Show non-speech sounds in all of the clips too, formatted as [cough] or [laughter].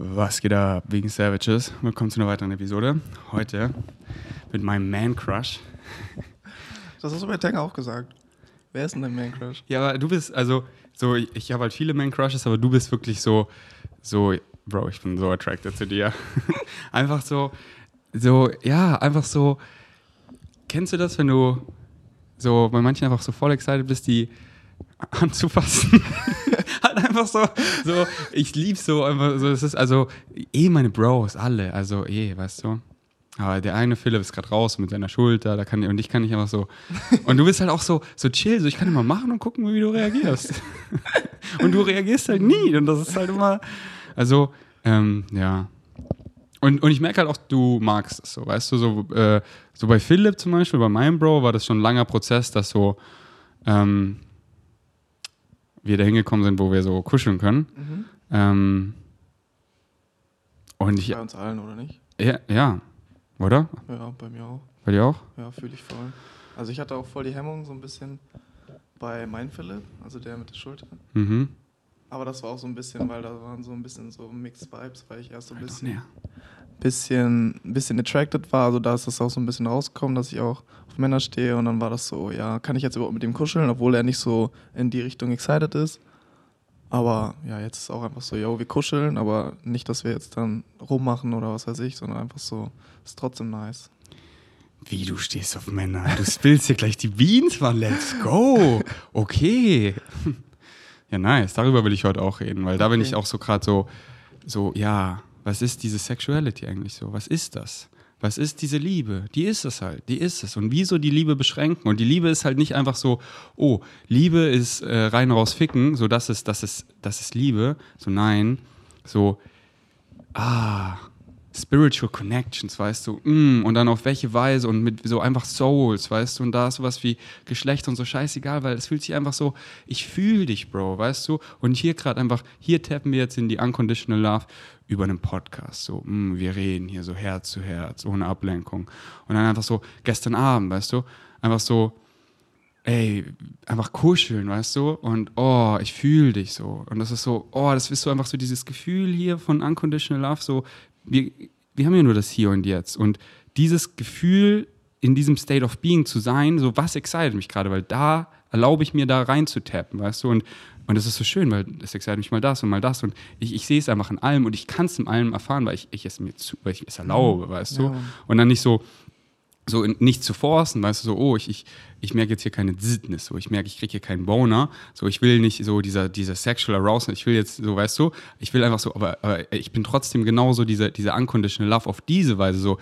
Was geht ab, wegen Savages? Willkommen zu einer weiteren Episode. Heute mit meinem Man-Crush. Das hast du bei Tanger auch gesagt. Wer ist denn dein Man-Crush? Ja, aber du bist, also, so, ich, habe halt viele Man-Crushes, aber du bist wirklich so, so, Bro, ich bin so attracted zu dir. [laughs] einfach so, so, ja, einfach so, kennst du das, wenn du so bei manchen einfach so voll excited bist, die [laughs] anzufassen? [laughs] einfach so, so, ich lieb's so, einfach so, es ist also, eh meine Bros, alle, also eh, weißt du. Aber der eine Philipp ist gerade raus mit seiner Schulter, da kann und ich kann nicht einfach so. Und du bist halt auch so, so chill, so ich kann immer machen und gucken, wie du reagierst. [laughs] und du reagierst halt nie. Und das ist halt immer. Also, ähm, ja. Und, und ich merke halt auch, du magst es so, weißt du, so, äh, so bei Philipp zum Beispiel, bei meinem Bro, war das schon ein langer Prozess, dass so ähm, wir da hingekommen sind, wo wir so kuscheln können. Mhm. Ähm, und ich, Bei uns allen, oder nicht? ja, ja, oder? Ja, bei mir auch. Bei dir auch? Ja, fühle ich voll. Also ich hatte auch voll die Hemmung so ein bisschen bei mein Philipp, also der mit der Schulter. Mhm. Aber das war auch so ein bisschen, weil da waren so ein bisschen so Mixed Vibes, weil ich erst so ein Doch bisschen, bisschen, bisschen attracted war. Also da ist das auch so ein bisschen rausgekommen, dass ich auch Männer stehe. Und dann war das so, ja, kann ich jetzt überhaupt mit ihm kuscheln, obwohl er nicht so in die Richtung excited ist. Aber ja, jetzt ist auch einfach so, yo, wir kuscheln, aber nicht, dass wir jetzt dann rummachen oder was weiß ich, sondern einfach so, ist trotzdem nice. Wie, du stehst auf Männer. Du spillst hier gleich die Beans, Mann. Let's go. Okay. [laughs] Ja, nice. Darüber will ich heute auch reden, weil da bin ich auch so gerade so, so, ja, was ist diese Sexuality eigentlich so? Was ist das? Was ist diese Liebe? Die ist es halt, die ist es. Und wieso die Liebe beschränken? Und die Liebe ist halt nicht einfach so, oh, Liebe ist äh, rein raus ficken, so das ist, das ist, das ist Liebe. So nein, so, ah, Spiritual Connections, weißt du, mm, und dann auf welche Weise und mit so einfach Souls, weißt du, und da ist sowas wie Geschlecht und so scheißegal, weil es fühlt sich einfach so, ich fühle dich, Bro, weißt du, und hier gerade einfach, hier tappen wir jetzt in die Unconditional Love über einen Podcast, so, mm, wir reden hier so Herz zu Herz, ohne Ablenkung, und dann einfach so, gestern Abend, weißt du, einfach so, ey, einfach kuscheln, weißt du? Und oh, ich fühle dich so. Und das ist so, oh, das ist so einfach so dieses Gefühl hier von Unconditional Love, so, wir, wir haben ja nur das Hier und Jetzt. Und dieses Gefühl, in diesem State of Being zu sein, so, was excited mich gerade, weil da erlaube ich mir da rein zu tappen, weißt du? Und, und das ist so schön, weil es excited mich mal das und mal das. Und ich, ich sehe es einfach in allem und ich kann es in allem erfahren, weil ich, ich es mir zu, weil ich es erlaube, weißt du? Ja. Und dann nicht so, so in, nicht zu forcen, weißt du, so, oh, ich, ich, ich merke jetzt hier keine Sittnis, so, ich merke, ich kriege hier keinen Boner, so, ich will nicht so dieser, dieser Sexual Arousal, ich will jetzt, so, weißt du, ich will einfach so, aber, aber ich bin trotzdem genauso dieser, dieser Unconditional Love auf diese Weise, so,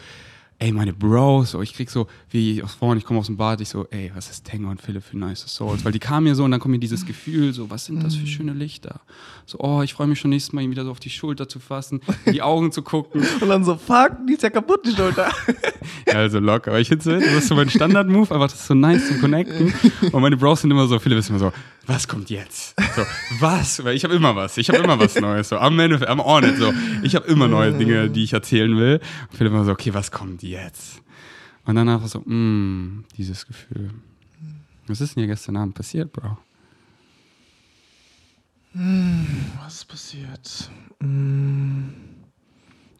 ey, meine Bros, so, ich krieg so, wie aus vorhin, ich komme aus dem Bad, ich so, ey, was ist Tanger und Philipp für nice Souls, weil die kamen mir so und dann kommt mir dieses Gefühl, so, was sind das für schöne Lichter, so, oh, ich freue mich schon nächstes Mal, ihn wieder so auf die Schulter zu fassen, in die Augen zu gucken, [laughs] Und dann so, fuck, die ist ja kaputt, die Schulter. [laughs] ja, also locker. Aber ich finde so, das ist so mein Standard-Move, einfach das ist so nice zum Connecten. Und meine Bros sind immer so, viele wissen immer so, was kommt jetzt? So, was? Weil ich habe immer was. Ich habe immer was [laughs] Neues. So, am Ende, am on it. So, ich habe immer neue Dinge, die ich erzählen will. Und viele immer so, okay, was kommt jetzt? Und dann einfach so, mm, dieses Gefühl. Was ist denn hier gestern Abend passiert, Bro? Was ist passiert? Mm.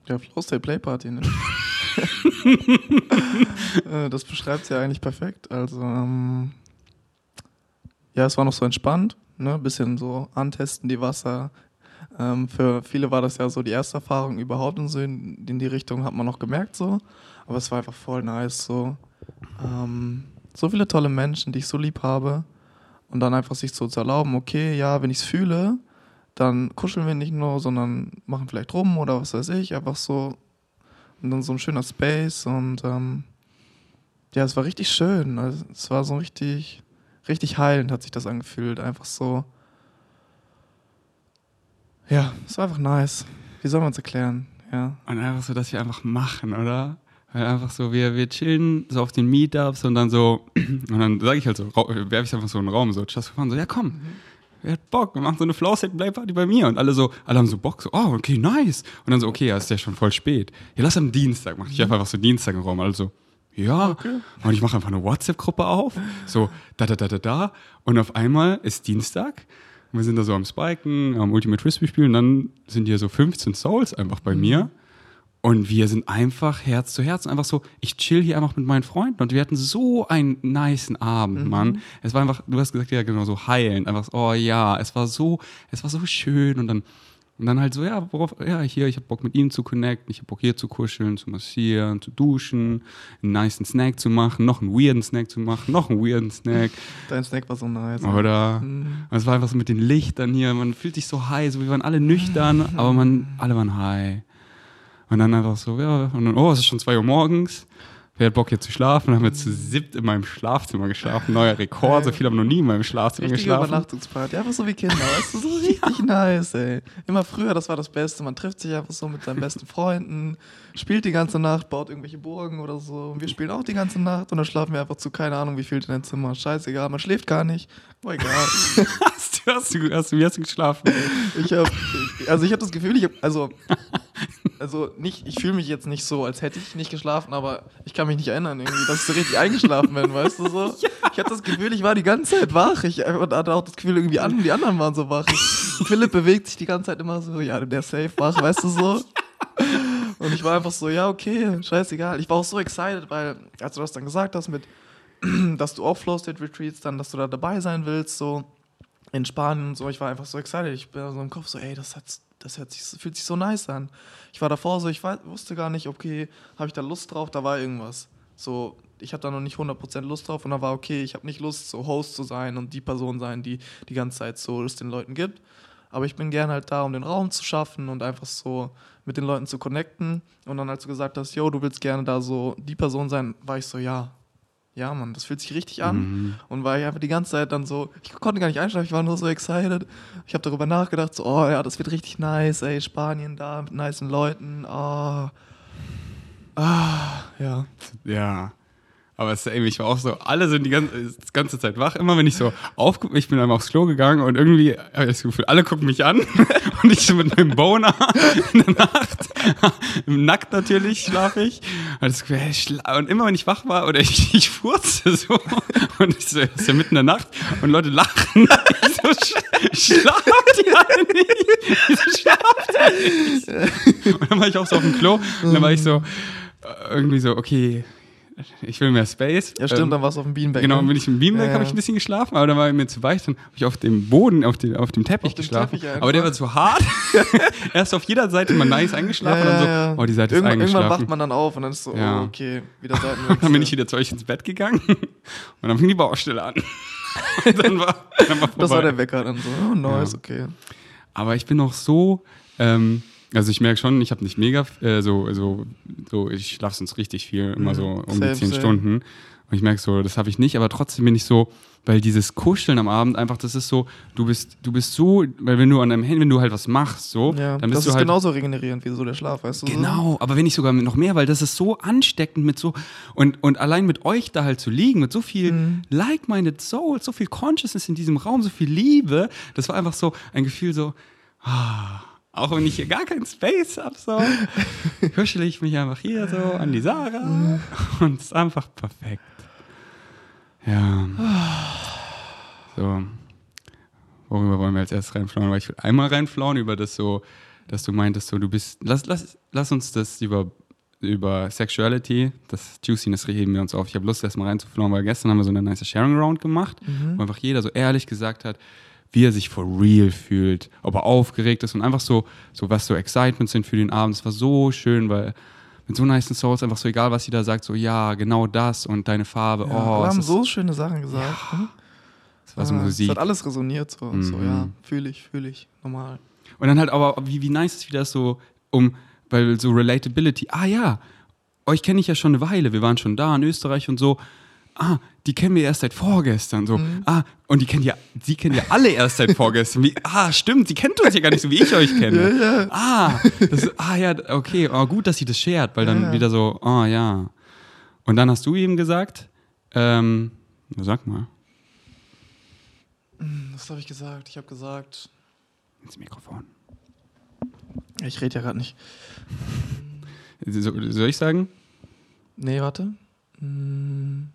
Ja, Flow State Play Party, ne? [laughs] Äh, das beschreibt es ja eigentlich perfekt. Also, ähm, ja, es war noch so entspannt, ne? Bisschen so antesten, die Wasser. Ähm, für viele war das ja so die erste Erfahrung überhaupt und so in, in die Richtung hat man noch gemerkt so. Aber es war einfach voll nice so. Ähm, so viele tolle Menschen, die ich so lieb habe. Und dann einfach sich so zu erlauben, okay, ja, wenn ich es fühle, dann kuscheln wir nicht nur, sondern machen vielleicht rum oder was weiß ich, einfach so. Und dann so ein schöner Space und ähm, ja, es war richtig schön. Also, es war so richtig, richtig heilend hat sich das angefühlt. Einfach so. Ja, es war einfach nice. Wie soll man es erklären? Ja. Und einfach so, dass wir einfach machen, oder? Weil einfach so, wir, wir chillen so auf den Meetups und dann so, [clears throat] und dann sage ich halt so, werfe ich einfach so in den Raum, so, just for so, ja komm, wer hat Bock? Wir machen so eine Flow-Set-Play-Party bei mir. Und alle so, alle haben so Bock, so, oh, okay, nice. Und dann so, okay, ja, ist ja schon voll spät. Ja, lass am Dienstag machen. Ich werfe einfach so Dienstag im Raum, also. Ja, und ich mache einfach eine WhatsApp-Gruppe auf, so da, da, da, da, da. Und auf einmal ist Dienstag. Wir sind da so am Spiken, am Ultimate Frisbee spielen. Und dann sind hier so 15 Souls einfach bei mir. Und wir sind einfach Herz zu Herz, einfach so, ich chill hier einfach mit meinen Freunden. Und wir hatten so einen niceen Abend, Mann. Es war einfach, du hast gesagt, ja genau, so heilend, einfach so, oh ja, es war so, es war so schön. Und dann, und dann halt so, ja, worauf, ja, hier, ich hab Bock mit ihm zu connecten, ich hab Bock hier zu kuscheln, zu massieren, zu duschen, einen niceen Snack zu machen, noch einen weirden Snack zu machen, noch einen weirden Snack. [laughs] Dein Snack war so nice. Oder Mhm. es war einfach so mit den Lichtern hier, man fühlt sich so high, so wir waren alle nüchtern, [laughs] aber man, alle waren high. Und dann einfach so, ja, und dann, oh, es ist schon zwei Uhr morgens. Wer hat Bock hier zu schlafen? Dann haben wir zu siebt in meinem Schlafzimmer geschlafen. Neuer Rekord, so viel haben wir noch nie in meinem Schlafzimmer Richtige geschlafen. Übernachtungsparty, einfach so wie Kinder, weißt du, so [laughs] richtig nice, ey. Immer früher, das war das Beste. Man trifft sich einfach so mit seinen besten Freunden, spielt die ganze Nacht, baut irgendwelche Burgen oder so. Und wir spielen auch die ganze Nacht und dann schlafen wir einfach zu, keine Ahnung, wie viel in dein Zimmer. Scheißegal, man schläft gar nicht. Oh, egal. [laughs] Hast du, hast du, hast du, wie hast du geschlafen? Ich hab, also ich habe das Gefühl, ich hab, also, also nicht, ich fühle mich jetzt nicht so, als hätte ich nicht geschlafen, aber ich kann mich nicht erinnern irgendwie, dass ich so richtig eingeschlafen bin, weißt du so? [laughs] Ich hatte das Gefühl, ich war die ganze Zeit wach. Ich hatte auch das Gefühl, irgendwie an, die anderen waren so wach. Ich, Philipp bewegt sich die ganze Zeit immer so, ja, der ist safe wach, weißt du so? [laughs] Und ich war einfach so, ja, okay, scheißegal. Ich war auch so excited, weil, als du das dann gesagt hast mit, [clears throat] dass du auch Flow State Retreats, dann, dass du da dabei sein willst, so in Spanien und so, ich war einfach so excited. Ich bin so im Kopf so, ey, das, hat, das hört sich, fühlt sich so nice an. Ich war davor so, ich weiß, wusste gar nicht, okay, habe ich da Lust drauf, da war irgendwas. So, ich hatte da noch nicht 100% Lust drauf und da war okay, ich habe nicht Lust, so Host zu sein und die Person sein, die die ganze Zeit so es den Leuten gibt. Aber ich bin gern halt da, um den Raum zu schaffen und einfach so mit den Leuten zu connecten. Und dann, als du gesagt hast, yo, du willst gerne da so die Person sein, war ich so, ja. Ja, Mann, das fühlt sich richtig an. Mhm. Und war ich einfach die ganze Zeit dann so, ich konnte gar nicht einschlafen, ich war nur so excited. Ich habe darüber nachgedacht, so, oh ja, das wird richtig nice, ey, Spanien da mit nicen Leuten, ah. Ah, ja. Ja. Aber es, ey, ich war auch so, alle sind die ganze, die ganze Zeit wach. Immer wenn ich so aufge... Ich bin einmal aufs Klo gegangen und irgendwie habe ich das Gefühl, alle gucken mich an [laughs] und ich so mit meinem Boner [laughs] in der Nacht, nackt natürlich schlafe ich. Und, das Gefühl, hey, und immer wenn ich wach war oder [laughs] ich, ich furze so und ich so, es ist ja mitten in der Nacht und Leute lachen. Ich so, sch schlaft ihr alle nicht? Wieso schlaft ihr nicht? Und dann war ich auch so auf dem Klo und dann war ich so, äh, irgendwie so, okay, ich will mehr Space. Ja, stimmt, Ähm, dann warst du auf dem Beanbag. Genau, ne? bin ich im Beamback, Ja, habe ich ja. ein bisschen geschlafen, aber dann war mir zu weich, dann habe ich auf dem Boden, auf, den, auf dem Teppich Auf geschlafen. Teppich aber der war zu hart. [laughs] er ist auf jeder Seite mal nice eingeschlafen und dann so, oh, die Seite irgendwann, ist irgendwann eingeschlafen. wacht man dann auf und dann ist so, Ja. oh, okay, wieder. Und [laughs] dann bin ich wieder zu euch ins Bett gegangen [laughs] und dann fing die Baustelle an. und dann war, dann war vorbei. Das war der Wecker dann so, oh, nice, Ja. okay. Aber ich bin noch so, ähm, also ich merke schon, ich habe nicht mega, äh, so, so, so, ich schlafe sonst richtig viel, immer so um die zehn. Stunden. Und ich merke so, das habe ich nicht, aber trotzdem bin ich so, weil dieses Kuscheln am Abend einfach, das ist so, du bist, du bist so, weil wenn du an deinem Handy, wenn du halt was machst, so, Ja, dann das bist du ist halt. genauso regenerierend wie so der Schlaf, weißt du? so? Genau, aber wenn nicht sogar noch mehr, weil das ist so ansteckend mit so und, und allein mit euch da halt zu liegen, mit so viel Mhm. like-minded Souls, so viel Consciousness in diesem Raum, so viel Liebe, das war einfach so ein Gefühl so, ah, auch wenn ich hier gar keinen Space habe, so, kuschel ich mich einfach hier so an die Sarah und es ist einfach perfekt. Ja. So. Worüber wollen wir als erstes reinflauen? Weil ich will einmal reinflauen über das so, dass du meintest, so du bist. Lass, lass, lass uns das über, über Sexuality, das Juiciness heben wir uns auf. Ich habe Lust, erstmal reinzuflauen, weil gestern haben wir so eine nice Sharing Round gemacht, wo einfach jeder so ehrlich gesagt hat, wie er sich for real fühlt, ob er aufgeregt ist und einfach so, so was so Excitements sind für den Abend. Es war so schön, weil mit so nice Souls einfach so egal, was jeder sagt, so ja, genau das und deine Farbe. Ja, oh, wir haben so schöne Sachen gesagt. hm? es war so Ah, Musik. Es hat alles resoniert so. so Mhm. ja, fühle ich, fühle ich, normal. Und dann halt aber, wie, wie nice ist wieder so, um, weil so Relatability, ah ja, euch kenne ich ja schon eine Weile, wir waren schon da in Österreich und so. Ah, die kennen wir erst seit vorgestern. So, ah, und die kennen ja, sie kennen ja alle erst seit vorgestern. Wie, ah, stimmt, sie kennt uns ja gar nicht so, wie ich euch kenne. Ah, das, ah ja, okay, oh, gut, dass sie das shared, weil dann Ja. wieder so, oh ja. Und dann hast du ihm gesagt, ähm, sag mal, Was habe ich gesagt? Ich habe gesagt, ins Mikrofon. ich rede ja gerade nicht. So, soll ich sagen? Nee, warte. Hm.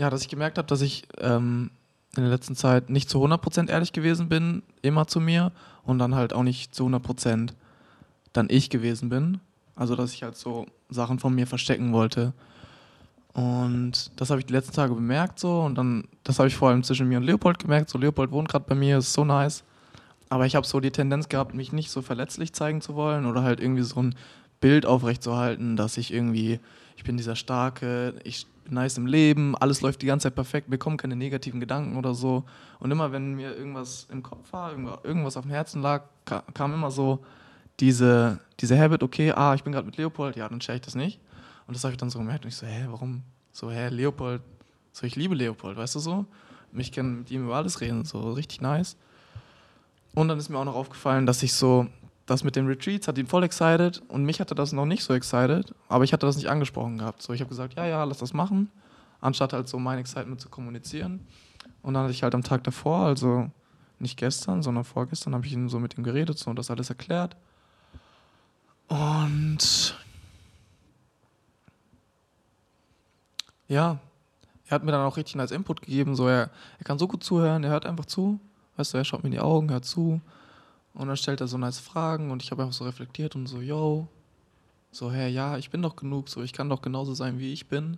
Ja, dass ich gemerkt habe, dass ich ähm, in der letzten Zeit nicht zu 100% ehrlich gewesen bin, immer zu mir und dann halt auch nicht zu 100% dann ich gewesen bin. Also, dass ich halt so Sachen von mir verstecken wollte. Und das habe ich die letzten Tage bemerkt so und dann, das habe ich vor allem zwischen mir und Leopold gemerkt. So, Leopold wohnt gerade bei mir, ist so nice. Aber ich habe so die Tendenz gehabt, mich nicht so verletzlich zeigen zu wollen oder halt irgendwie so ein Bild aufrechtzuerhalten, dass ich irgendwie, ich bin dieser Starke, ich nice im Leben, alles läuft die ganze Zeit perfekt, mir kommen keine negativen Gedanken oder so. Und immer, wenn mir irgendwas im Kopf war, irgendwas auf dem Herzen lag, kam immer so diese, diese Habit, okay, ah, ich bin gerade mit Leopold, ja, dann share ich das nicht. Und das habe ich dann so gemerkt und ich so, hä, warum? So, hä, Leopold, so, ich liebe Leopold, weißt du so? Mich kann mit ihm über alles reden, so richtig nice. Und dann ist mir auch noch aufgefallen, dass ich so, das mit den Retreats hat ihn voll excited und mich hatte das noch nicht so excited, aber ich hatte das nicht angesprochen gehabt. So, ich habe gesagt, ja, ja, lass das machen, anstatt halt so mein Excitement zu kommunizieren. Und dann hatte ich halt am Tag davor, also nicht gestern, sondern vorgestern, habe ich ihn so mit ihm geredet so, und das alles erklärt. Und ja, er hat mir dann auch richtig als Input gegeben, so er, er kann so gut zuhören, er hört einfach zu, weißt du, er schaut mir in die Augen, hört zu und dann stellt er so nice Fragen und ich habe einfach so reflektiert und so, yo, so, hey, ja, ich bin doch genug, so, ich kann doch genauso sein, wie ich bin,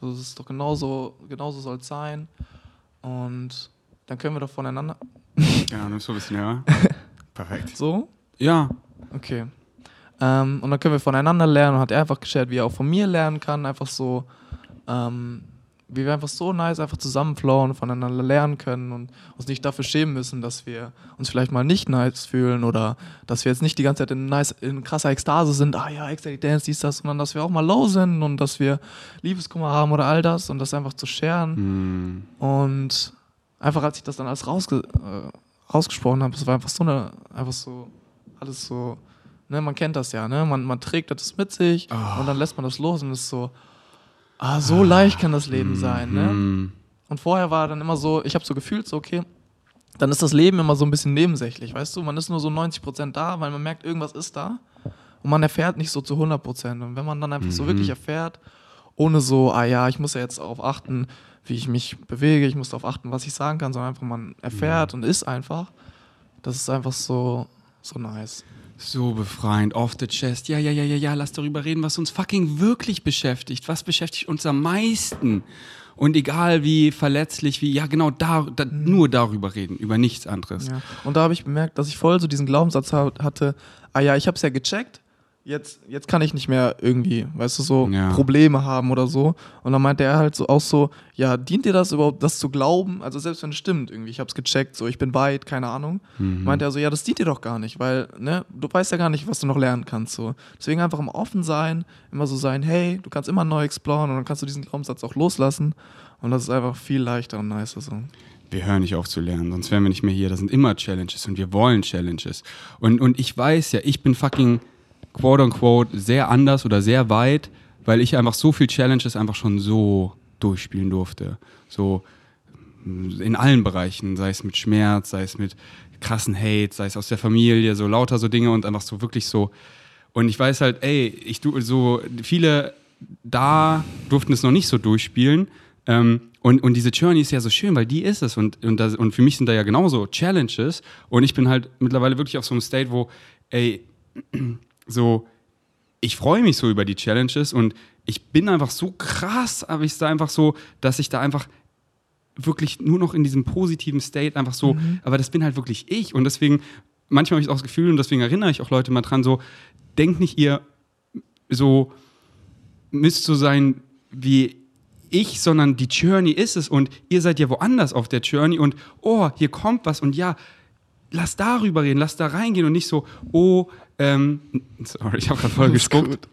das ist doch genauso, genauso soll es sein und dann können wir doch voneinander... Genau, nimmst du ein bisschen, ja. [laughs] Perfekt. So? Ja. Okay. Ähm, und dann können wir voneinander lernen und hat er einfach geshared, wie er auch von mir lernen kann, einfach so, ähm, wir einfach so nice einfach zusammenflowen, voneinander lernen können und uns nicht dafür schämen müssen, dass wir uns vielleicht mal nicht nice fühlen oder dass wir jetzt nicht die ganze Zeit in, nice, in krasser Ekstase sind, ah ja, Ecstatic Dance, dies, das, sondern dass wir auch mal low sind und dass wir Liebeskummer haben oder all das und das einfach zu scheren. Mm. Und einfach als ich das dann alles rausge äh, rausgesprochen habe, es war einfach so eine, einfach so, alles so Ne, man kennt das ja, ne? Man, man trägt das mit sich oh. und dann lässt man das los und ist so, ah, so leicht kann das Leben sein, ne? Mm. Und vorher war dann immer so, ich habe so gefühlt, so, okay, dann ist das Leben immer so ein bisschen nebensächlich, weißt du? Man ist nur so 90 Prozent da, weil man merkt, irgendwas ist da und man erfährt nicht so zu 100 Prozent. Und wenn man dann einfach mhm. so wirklich erfährt, ohne so, ah ja, ich muss ja jetzt darauf achten, wie ich mich bewege, ich muss darauf achten, was ich sagen kann, sondern einfach man erfährt mhm. und ist einfach, das ist einfach so, so nice. So befreiend, off the chest. Ja, ja, ja, ja, ja, lass darüber reden, was uns fucking wirklich beschäftigt. Was beschäftigt uns am meisten? Und egal wie verletzlich, wie, ja, genau, da, da nur darüber reden, über nichts anderes. Ja. Und da habe ich bemerkt, dass ich voll so diesen Glaubenssatz hatte, ah ja, ich habe es ja gecheckt, jetzt, jetzt kann ich nicht mehr irgendwie, weißt du, so ja. Probleme haben oder so. Und dann meinte er halt so auch so, ja, dient dir das überhaupt, das zu glauben? Also selbst wenn es stimmt, irgendwie, ich habe es gecheckt, so ich bin weit, keine Ahnung. Mhm. Meinte er so, ja, das dient dir doch gar nicht, weil, ne, du weißt ja gar nicht, was du noch lernen kannst. So. Deswegen einfach immer offen sein, immer so sein, hey, du kannst immer neu exploren und dann kannst du diesen Glaubenssatz auch loslassen. Und das ist einfach viel leichter und nicer so wir hören nicht auf zu lernen, sonst wären wir nicht mehr hier. Das sind immer Challenges und wir wollen Challenges. Und, und ich weiß ja, ich bin fucking quote unquote sehr anders oder sehr weit, weil ich einfach so viel Challenges einfach schon so durchspielen durfte. So in allen Bereichen, sei es mit Schmerz, sei es mit krassen Hate, sei es aus der Familie, so lauter so Dinge und einfach so wirklich so. Und ich weiß halt, ey, ich so viele da durften es noch nicht so durchspielen. Ähm, und, und diese Journey ist ja so schön, weil die ist es. Und, und, das, und für mich sind da ja genauso Challenges. Und ich bin halt mittlerweile wirklich auf so einem State, wo, ey, so, ich freue mich so über die Challenges und ich bin einfach so krass, aber ich da einfach so, dass ich da einfach wirklich nur noch in diesem positiven State einfach so, mhm. aber das bin halt wirklich ich und deswegen, manchmal habe ich auch das Gefühl und deswegen erinnere ich auch Leute mal dran, so, denkt nicht ihr so, müsst so sein wie ich, sondern die Journey ist es und ihr seid ja woanders auf der Journey und oh, hier kommt was und ja, lass darüber reden, lass da reingehen und nicht so, oh, ähm, sorry, ich habe gerade voll gespuckt.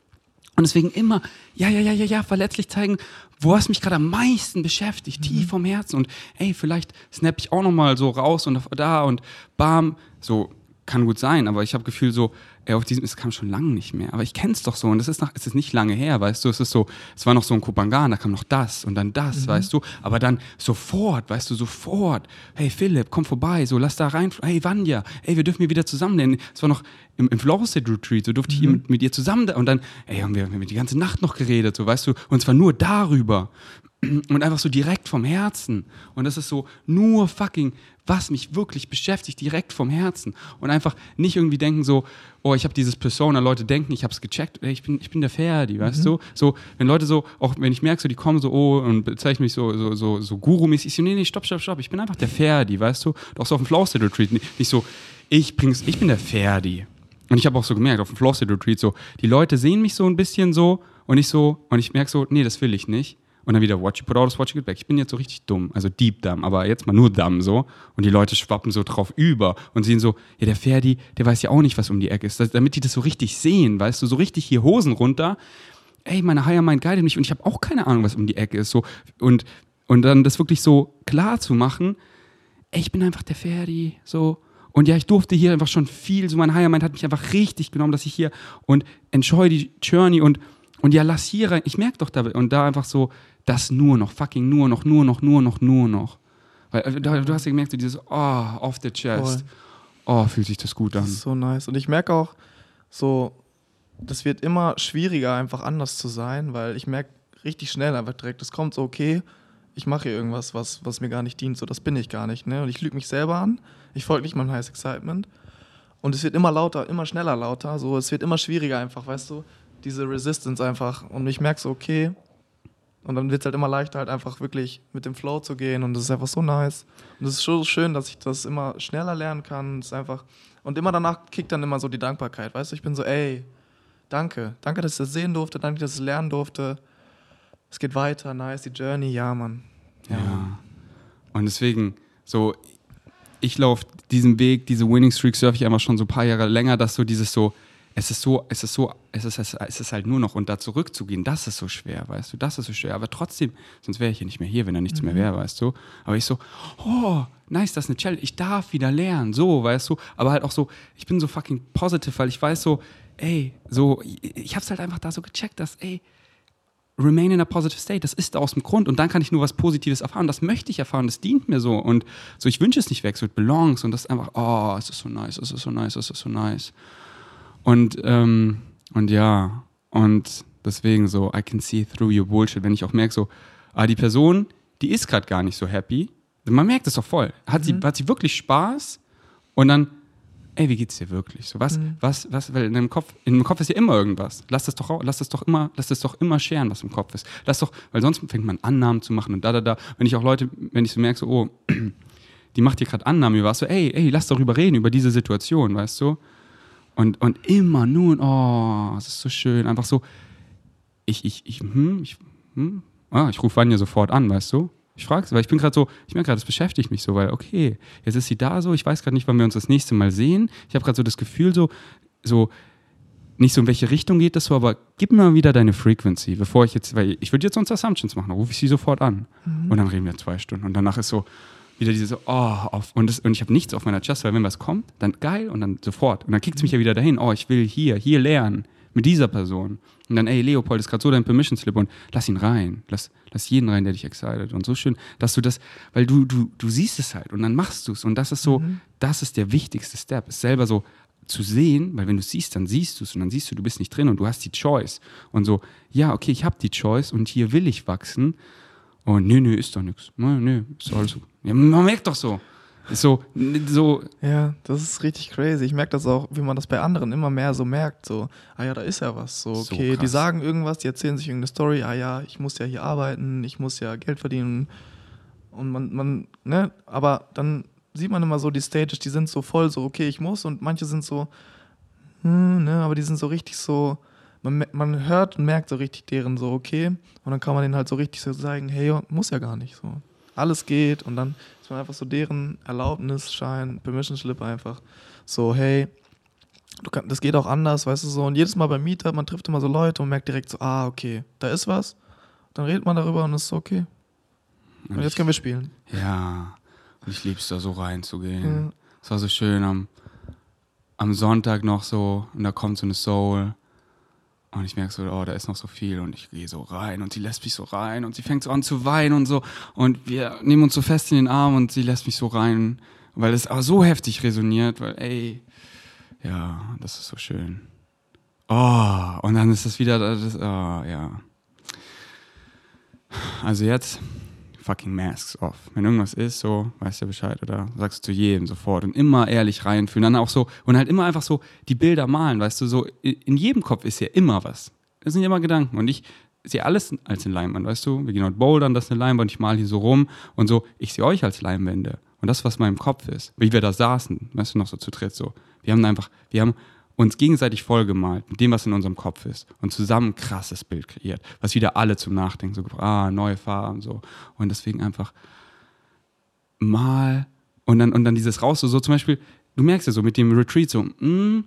Und deswegen immer, ja, ja, ja, ja, ja, verletzlich zeigen, wo hast mich gerade am meisten beschäftigt, mhm. tief vom Herzen. Und ey, vielleicht snap ich auch nochmal so raus und da und bam. So, kann gut sein, aber ich habe Gefühl so, ey, auf diesem, es kam schon lange nicht mehr. Aber ich kenne es doch so und es ist, noch, es ist nicht lange her, weißt du. Es ist so, es war noch so ein Kupangan, da kam noch das und dann das, mhm. weißt du. Aber dann sofort, weißt du, sofort. Hey Philipp, komm vorbei, so lass da rein. Hey Vanya, ey, wir dürfen hier wieder zusammen lernen. Es war noch im, im Flowset Retreat, so durfte ich mhm. mit, mit ihr zusammen da, und dann, ey, haben wir, haben wir die ganze Nacht noch geredet, so weißt du. Und zwar nur darüber. [clears throat] und einfach so direkt vom Herzen. Und das ist so nur fucking, was mich wirklich beschäftigt, direkt vom Herzen. Und einfach nicht irgendwie denken so, oh, ich habe dieses Persona, Leute denken, ich habe es gecheckt, ey, ich bin, ich bin der Ferdi, weißt mhm. du? So, wenn Leute so, auch wenn ich merke, so, die kommen so, oh, und bezeichnen mich so, so, so, so Guru-mäßig, ich so, nee, nee, stopp, stopp, stopp, ich bin einfach der Ferdi, weißt du? Doch so auf dem Flow State Retreat, nicht so, ich bring's, ich bin der Ferdi. Und ich habe auch so gemerkt, auf dem Flow State Retreat, so, die Leute sehen mich so ein bisschen so, und ich so, und ich merke so, nee, das will ich nicht. Und dann wieder Watch You Put Out, Watch You Get Back. Ich bin jetzt so richtig dumm, also deep dumb, aber jetzt mal nur dumb so. Und die Leute schwappen so drauf über und sehen so, ja, der Ferdi, der weiß ja auch nicht, was um die Ecke ist. Das, damit die das so richtig sehen, weißt du, so richtig hier Hosen runter. Ey, meine Higher Mind guidet mich und ich habe auch keine Ahnung, was um die Ecke ist. So. Und, und dann das wirklich so klar zu machen, ey, ich bin einfach der Ferdi, so. Und ja, ich durfte hier einfach schon viel, so mein Higher Mind hat mich einfach richtig genommen, dass ich hier und enjoy die Journey und und ja, lass hier rein. Ich merke doch da, und da einfach so, das nur noch, fucking nur noch, nur noch, nur noch, nur noch. Weil äh, du hast ja gemerkt, so dieses, oh, off the chest. Voll. Oh, fühlt sich das gut an. Das ist so nice. Und ich merke auch, so, das wird immer schwieriger, einfach anders zu sein, weil ich merke richtig schnell einfach direkt, es kommt so, okay, ich mache hier irgendwas, was, was mir gar nicht dient, so, das bin ich gar nicht, ne? Und ich lüge mich selber an, ich folge nicht meinem Highest Excitement. Und es wird immer lauter, immer schneller lauter, so, es wird immer schwieriger einfach, weißt du? Diese Resistance einfach. Und ich merke so, okay. Und dann wird es halt immer leichter, halt einfach wirklich mit dem Flow zu gehen. Und das ist einfach so nice. Und es ist so schön, dass ich das immer schneller lernen kann. Es ist einfach. Und immer danach kickt dann immer so die Dankbarkeit. Weißt du, ich bin so, ey, danke. Danke, dass ich das sehen durfte. Danke, dass ich das lernen durfte. Es geht weiter, nice, die Journey, ja, Mann. Ja. ja. Und deswegen, so, ich laufe diesen Weg, diese Winning Streak surfe ich einfach schon so ein paar Jahre länger, dass so dieses so, es ist so, es ist so, es ist, es ist halt nur noch, und da zurückzugehen, das ist so schwer, weißt du, das ist so schwer. Aber trotzdem, sonst wäre ich ja nicht mehr hier, wenn da nichts mhm. mehr wäre, weißt du. Aber ich so, oh, nice, das ist eine Challenge, ich darf wieder lernen, so, weißt du. Aber halt auch so, ich bin so fucking positive, weil ich weiß so, ey, so, ich hab's halt einfach da so gecheckt, dass, ey, remain in a positive state, das ist aus dem Grund und dann kann ich nur was Positives erfahren, das möchte ich erfahren, das dient mir so und so, ich wünsche es nicht weg, so, it belongs und das ist einfach, oh, es ist so nice, es ist so nice, es ist so nice. Und, ähm, und ja, und deswegen so, I can see through your bullshit, wenn ich auch merke, so, ah, die Person, die ist gerade gar nicht so happy. Man merkt es doch voll. Hat, mhm. sie, hat sie wirklich Spaß? Und dann, ey, wie geht's dir wirklich? So, was, mhm. was, was, weil in deinem Kopf, in dem Kopf ist ja immer irgendwas. Lass das doch, lass das doch immer, lass das doch immer scheren, was im Kopf ist. Lass doch, weil sonst fängt man Annahmen zu machen und da, da, da. Wenn ich auch Leute, wenn ich so merke, so, oh, [clears throat] die macht hier gerade Annahmen über was, so, ey, ey, lass darüber reden, über diese Situation, weißt du? Und, und immer nur, oh, es ist so schön. Einfach so, ich, ich, ich, hm, ich, hm, ah, ich rufe Vanja sofort an, weißt du? Ich frage weil ich bin gerade so, ich merke gerade, das beschäftigt mich so, weil, okay, jetzt ist sie da so, ich weiß gerade nicht, wann wir uns das nächste Mal sehen. Ich habe gerade so das Gefühl, so, so, nicht so in welche Richtung geht das so, aber gib mir mal wieder deine Frequency, bevor ich jetzt, weil ich würde jetzt uns Assumptions machen, dann rufe ich sie sofort an. Mhm. Und dann reden wir zwei Stunden. Und danach ist so, wieder diese so, oh, auf, und, das, und ich habe nichts auf meiner Chest, weil wenn was kommt, dann geil und dann sofort. Und dann kickt es mich ja wieder dahin, oh, ich will hier, hier lernen, mit dieser Person. Und dann, ey, Leopold ist gerade so dein Permission Slip und lass ihn rein. Lass, lass jeden rein, der dich excited. Und so schön, dass du das, weil du, du, du siehst es halt und dann machst du es. Und das ist so, mhm. das ist der wichtigste Step, ist selber so zu sehen, weil wenn du siehst, dann siehst du es und dann siehst du, du bist nicht drin und du hast die Choice. Und so, ja, okay, ich habe die Choice und hier will ich wachsen. Oh, nö, nö, ist doch nichts. Nö, nö, ist alles so. Ja, man merkt doch so. So, so. Ja, das ist richtig crazy. Ich merke das auch, wie man das bei anderen immer mehr so merkt. So, ah ja, da ist ja was. So, okay, so die sagen irgendwas, die erzählen sich irgendeine Story. Ah ja, ich muss ja hier arbeiten, ich muss ja Geld verdienen. Und man, man, ne, aber dann sieht man immer so die Stages, die sind so voll, so, okay, ich muss. Und manche sind so, hm, ne, aber die sind so richtig so, man, man hört und merkt so richtig deren so, okay. Und dann kann man denen halt so richtig so sagen, hey, muss ja gar nicht so. Alles geht und dann ist man einfach so deren Erlaubnisschein, Permission Slip einfach so, hey, du kann, das geht auch anders, weißt du so. Und jedes Mal beim Meetup, man trifft immer so Leute und merkt direkt so, ah, okay, da ist was. Dann redet man darüber und es ist so, okay. Und, und jetzt können wir spielen. Ja, und ich lieb's da so reinzugehen. Es ja. war so schön am, am Sonntag noch so und da kommt so eine Soul und ich merke so, oh, da ist noch so viel und ich gehe so rein und sie lässt mich so rein und sie fängt so an zu weinen und so und wir nehmen uns so fest in den Arm und sie lässt mich so rein, weil es aber so heftig resoniert, weil ey, ja, das ist so schön. Oh, und dann ist das wieder, das, oh, ja. Also jetzt fucking Masks off. Wenn irgendwas ist, so, weißt du Bescheid oder sagst du zu jedem sofort und immer ehrlich reinfühlen. Dann auch so, und halt immer einfach so die Bilder malen, weißt du, so in jedem Kopf ist ja immer was. Das sind ja immer Gedanken. Und ich sehe alles als eine Leinwand, weißt du? Wir gehen heute bouldern, das ist eine Leinwand, ich male hier so rum und so. Ich sehe euch als Leinwände. Und das, was in meinem Kopf ist, wie wir da saßen, weißt du, noch so zu dritt so. Wir haben einfach, wir haben uns gegenseitig vollgemalt mit dem, was in unserem Kopf ist und zusammen ein krasses Bild kreiert, was wieder alle zum Nachdenken so, ah, neue Farben so und deswegen einfach mal und dann und dann dieses raus so, so zum Beispiel, du merkst ja so mit dem Retreat so, mm,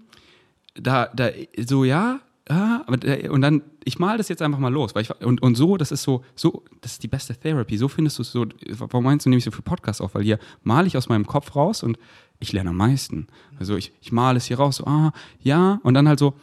da da so ja, aber und dann ich mal das jetzt einfach mal los, weil ich und und so, das ist so so, das ist die beste Therapy. So findest du es so. Warum meinst du nämlich so viel Podcast auf? Weil hier male ich aus meinem Kopf raus und ich lerne am meisten. Also ich, ich male es hier raus, so, ah, ja, und dann halt so,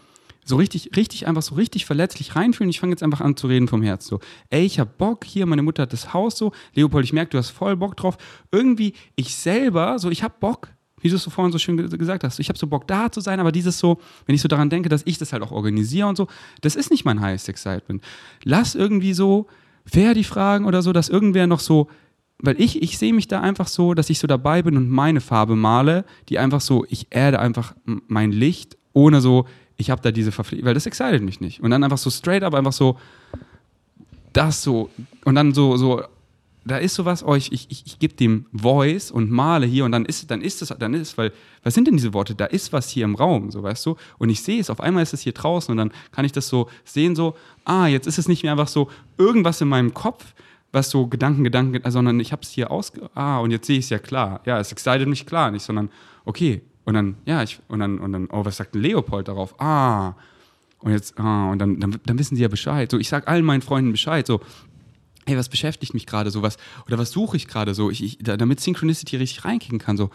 so richtig, richtig, einfach so richtig verletzlich reinfühlen. Ich fange jetzt einfach an zu reden vom Herz. So, ey, ich hab Bock, hier, meine Mutter hat das Haus so. Leopold, ich merke, du hast voll Bock drauf. Irgendwie, ich selber, so, ich hab Bock, wie du es so vorhin so schön gesagt hast. Ich habe so Bock, da zu sein, aber dieses so, wenn ich so daran denke, dass ich das halt auch organisiere und so, das ist nicht mein highest excitement. Lass irgendwie so, wer die Fragen oder so, dass irgendwer noch so weil ich, ich sehe mich da einfach so, dass ich so dabei bin und meine Farbe male, die einfach so, ich erde einfach mein Licht, ohne so, ich habe da diese Verpflichtung, weil das excited mich nicht. Und dann einfach so straight up, einfach so, das so, und dann so, so, da ist sowas, oh, ich, ich, ich gebe dem Voice und male hier und dann ist, dann ist es, dann ist, weil, was sind denn diese Worte? Da ist was hier im Raum, so weißt du? Und ich sehe es, auf einmal ist es hier draußen und dann kann ich das so sehen, so, ah, jetzt ist es nicht mehr einfach so irgendwas in meinem Kopf, was so Gedanken, Gedanken, sondern ich habe es hier aus, ah, und jetzt sehe ich es ja klar. Ja, es excited mich klar nicht, sondern okay. Und dann, ja, ich, und dann, und dann, oh, was sagt Leopold darauf? Ah, und jetzt, ah, und dann, dann, dann wissen sie ja Bescheid. So, ich sage allen meinen Freunden Bescheid, so, hey, was beschäftigt mich gerade so, was, oder was suche ich gerade so, ich, ich, damit Synchronicity richtig reinkicken kann, so,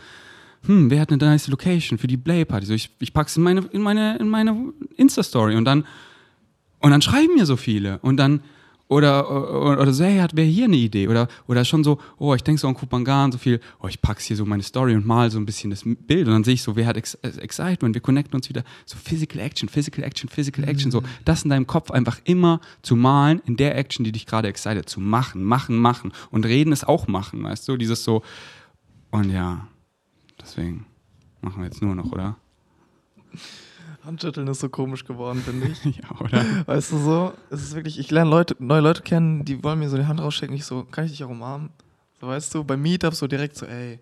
hm, wer hat eine nice Location für die Play Party? So, ich, ich pack's in meine, in meine, in meine Insta-Story und dann, und dann schreiben mir so viele und dann, oder, oder, oder so, hey, hat wer hier eine Idee? Oder, oder schon so, oh, ich denke so an Kupangan, so viel, oh, ich pack's hier so meine Story und mal so ein bisschen das Bild. Und dann sehe ich so, wer hat Ex äh, Excitement? Wir connecten uns wieder. So Physical Action, Physical Action, Physical Action. Mhm. So, das in deinem Kopf einfach immer zu malen, in der Action, die dich gerade excited, zu machen, machen, machen. Und reden ist auch machen, weißt du? Dieses so, und ja, deswegen machen wir jetzt nur noch, oder? Handschütteln ist so komisch geworden, finde ich. [laughs] ja, oder? Weißt du so, es ist wirklich, ich lerne Leute, neue Leute kennen, die wollen mir so die Hand rausschicken, ich so, kann ich dich auch umarmen? So, weißt du, bei Meetups so direkt so, ey.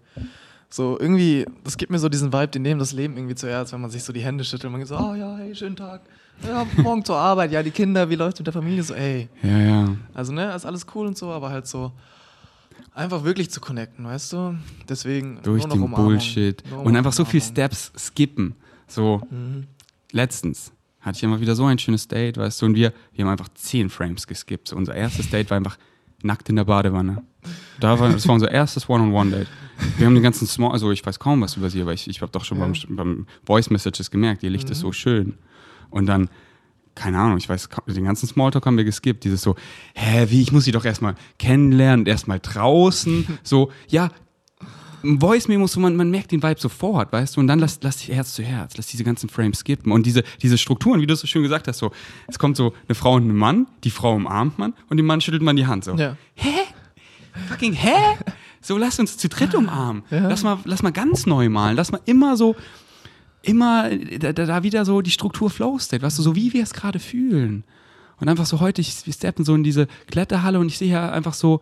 So, irgendwie, das gibt mir so diesen Vibe, die nehmen das Leben irgendwie zuerst, wenn man sich so die Hände schüttelt. Man geht so, oh ja, hey, schönen Tag. Ja, morgen zur Arbeit, ja, die Kinder, wie läuft mit der Familie? So, ey. Ja, ja. Also, ne, ist alles cool und so, aber halt so, einfach wirklich zu connecten, weißt du? Deswegen. Durch den Bullshit. Und einfach so viele Steps skippen. So. Mhm letztens hatte ich immer wieder so ein schönes Date, weißt du, und wir, wir haben einfach zehn Frames geskippt. So, unser erstes Date war einfach nackt in der Badewanne. Da war, das war unser erstes One-on-One-Date. Wir haben den ganzen Small, also ich weiß kaum was über sie, aber ich, ich habe doch schon ja. beim, beim, Voice Messages gemerkt, ihr Licht mhm. ist so schön. Und dann, keine Ahnung, ich weiß, den ganzen Smalltalk haben wir geskippt. Dieses so, hä, wie, ich muss sie doch erstmal kennenlernen, erstmal draußen. [laughs] So, ja, Voice Memo, so man, man merkt den Vibe sofort, weißt du, und dann lass, lass Herz zu Herz, lass diese ganzen Frames skippen und diese, diese Strukturen, wie du es so schön gesagt hast, so, es kommt so eine Frau und ein Mann, die Frau umarmt man und dem Mann schüttelt man die Hand so. Ja. Hä? Fucking hä? So, lass uns zu dritt umarmen. Ja. Lass, mal, lass mal ganz neu malen. Lass mal immer so, immer da, da wieder so die Struktur Flow State, weißt du, so wie wir es gerade fühlen. Und einfach so heute, ich, wir steppen so in diese Kletterhalle und ich sehe ja einfach so,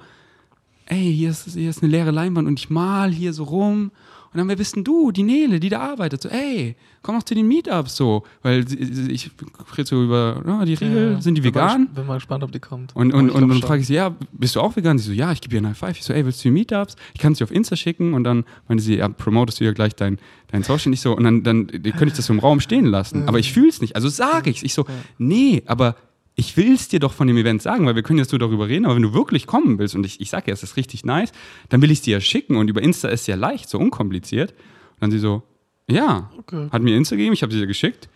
ey, hier ist, hier ist eine leere Leinwand und ich mal hier so rum. Und dann, wer bist denn du, die Nele, die da arbeitet? So, ey, komm doch zu den Meetups so. Weil ich rede so über oh, die Regel, ja, sind die vegan? Bin mal gespannt, ob die kommt. Und, und, und, dann frage ich sie, ja, bist du auch vegan? Sie so, ja, ich gebe ihr ein High Five. Ich so, ey, willst du die Meetups? Ich kann sie auf Insta schicken. Und dann meinte sie, ja, promotest du ja gleich dein, dein Social. nicht so, und dann, dann könnte ich das so im Raum stehen lassen. Aber ich fühle es nicht. Also sage ich es. Ich so, nee, aber ich will es dir doch von dem Event sagen, weil wir können jetzt nur darüber reden, aber wenn du wirklich kommen willst und ich, ich sage ja, es ist richtig nice, dann will ich es dir ja schicken und über Insta ist es ja leicht, so unkompliziert. Und dann sie so, ja, okay. hat mir Insta gegeben, ich habe sie dir geschickt.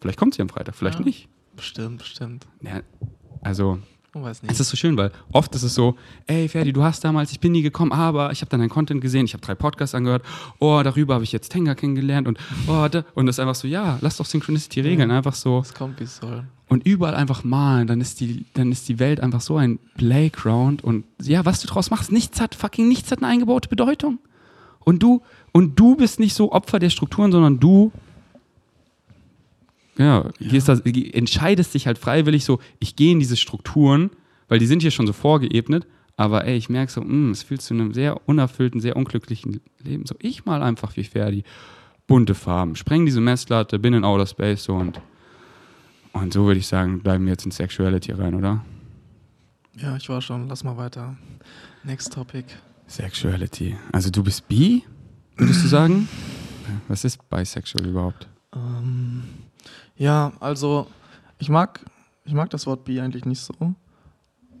Vielleicht kommt sie am Freitag, vielleicht ja, nicht. Bestimmt, bestimmt. Ja, also. Weiß nicht. Es ist so schön, weil oft ist es so, ey Ferdi, du hast damals, ich bin nie gekommen, aber ich habe dann deinen Content gesehen, ich habe drei Podcasts angehört, oh, darüber habe ich jetzt Tenga kennengelernt und oh, da, und das ist einfach so, ja, lass doch Synchronicity regeln, einfach so. Es kommt, wie es soll. Und überall einfach malen, dann ist die, dann ist die Welt einfach so ein Playground und ja, was du draus machst, nichts hat, fucking nichts hat eine eingebaute Bedeutung. Und du, und du bist nicht so Opfer der Strukturen, sondern du ja, Gehst das, entscheidest dich halt freiwillig so, ich gehe in diese Strukturen, weil die sind hier schon so vorgeebnet, aber ey, ich merke so, mh, es fühlt zu einem sehr unerfüllten, sehr unglücklichen Leben. So, ich mal einfach wie Ferdi. Bunte Farben, spreng diese Messlatte, bin in Outer Space so und, und so würde ich sagen, bleiben wir jetzt in Sexuality rein, oder? Ja, ich war schon. Lass mal weiter. Next topic. Sexuality. Also du bist bi, würdest du sagen? [clears throat] Was ist bisexual überhaupt? Ähm, ja, also ich mag, ich mag das Wort bi eigentlich nicht so.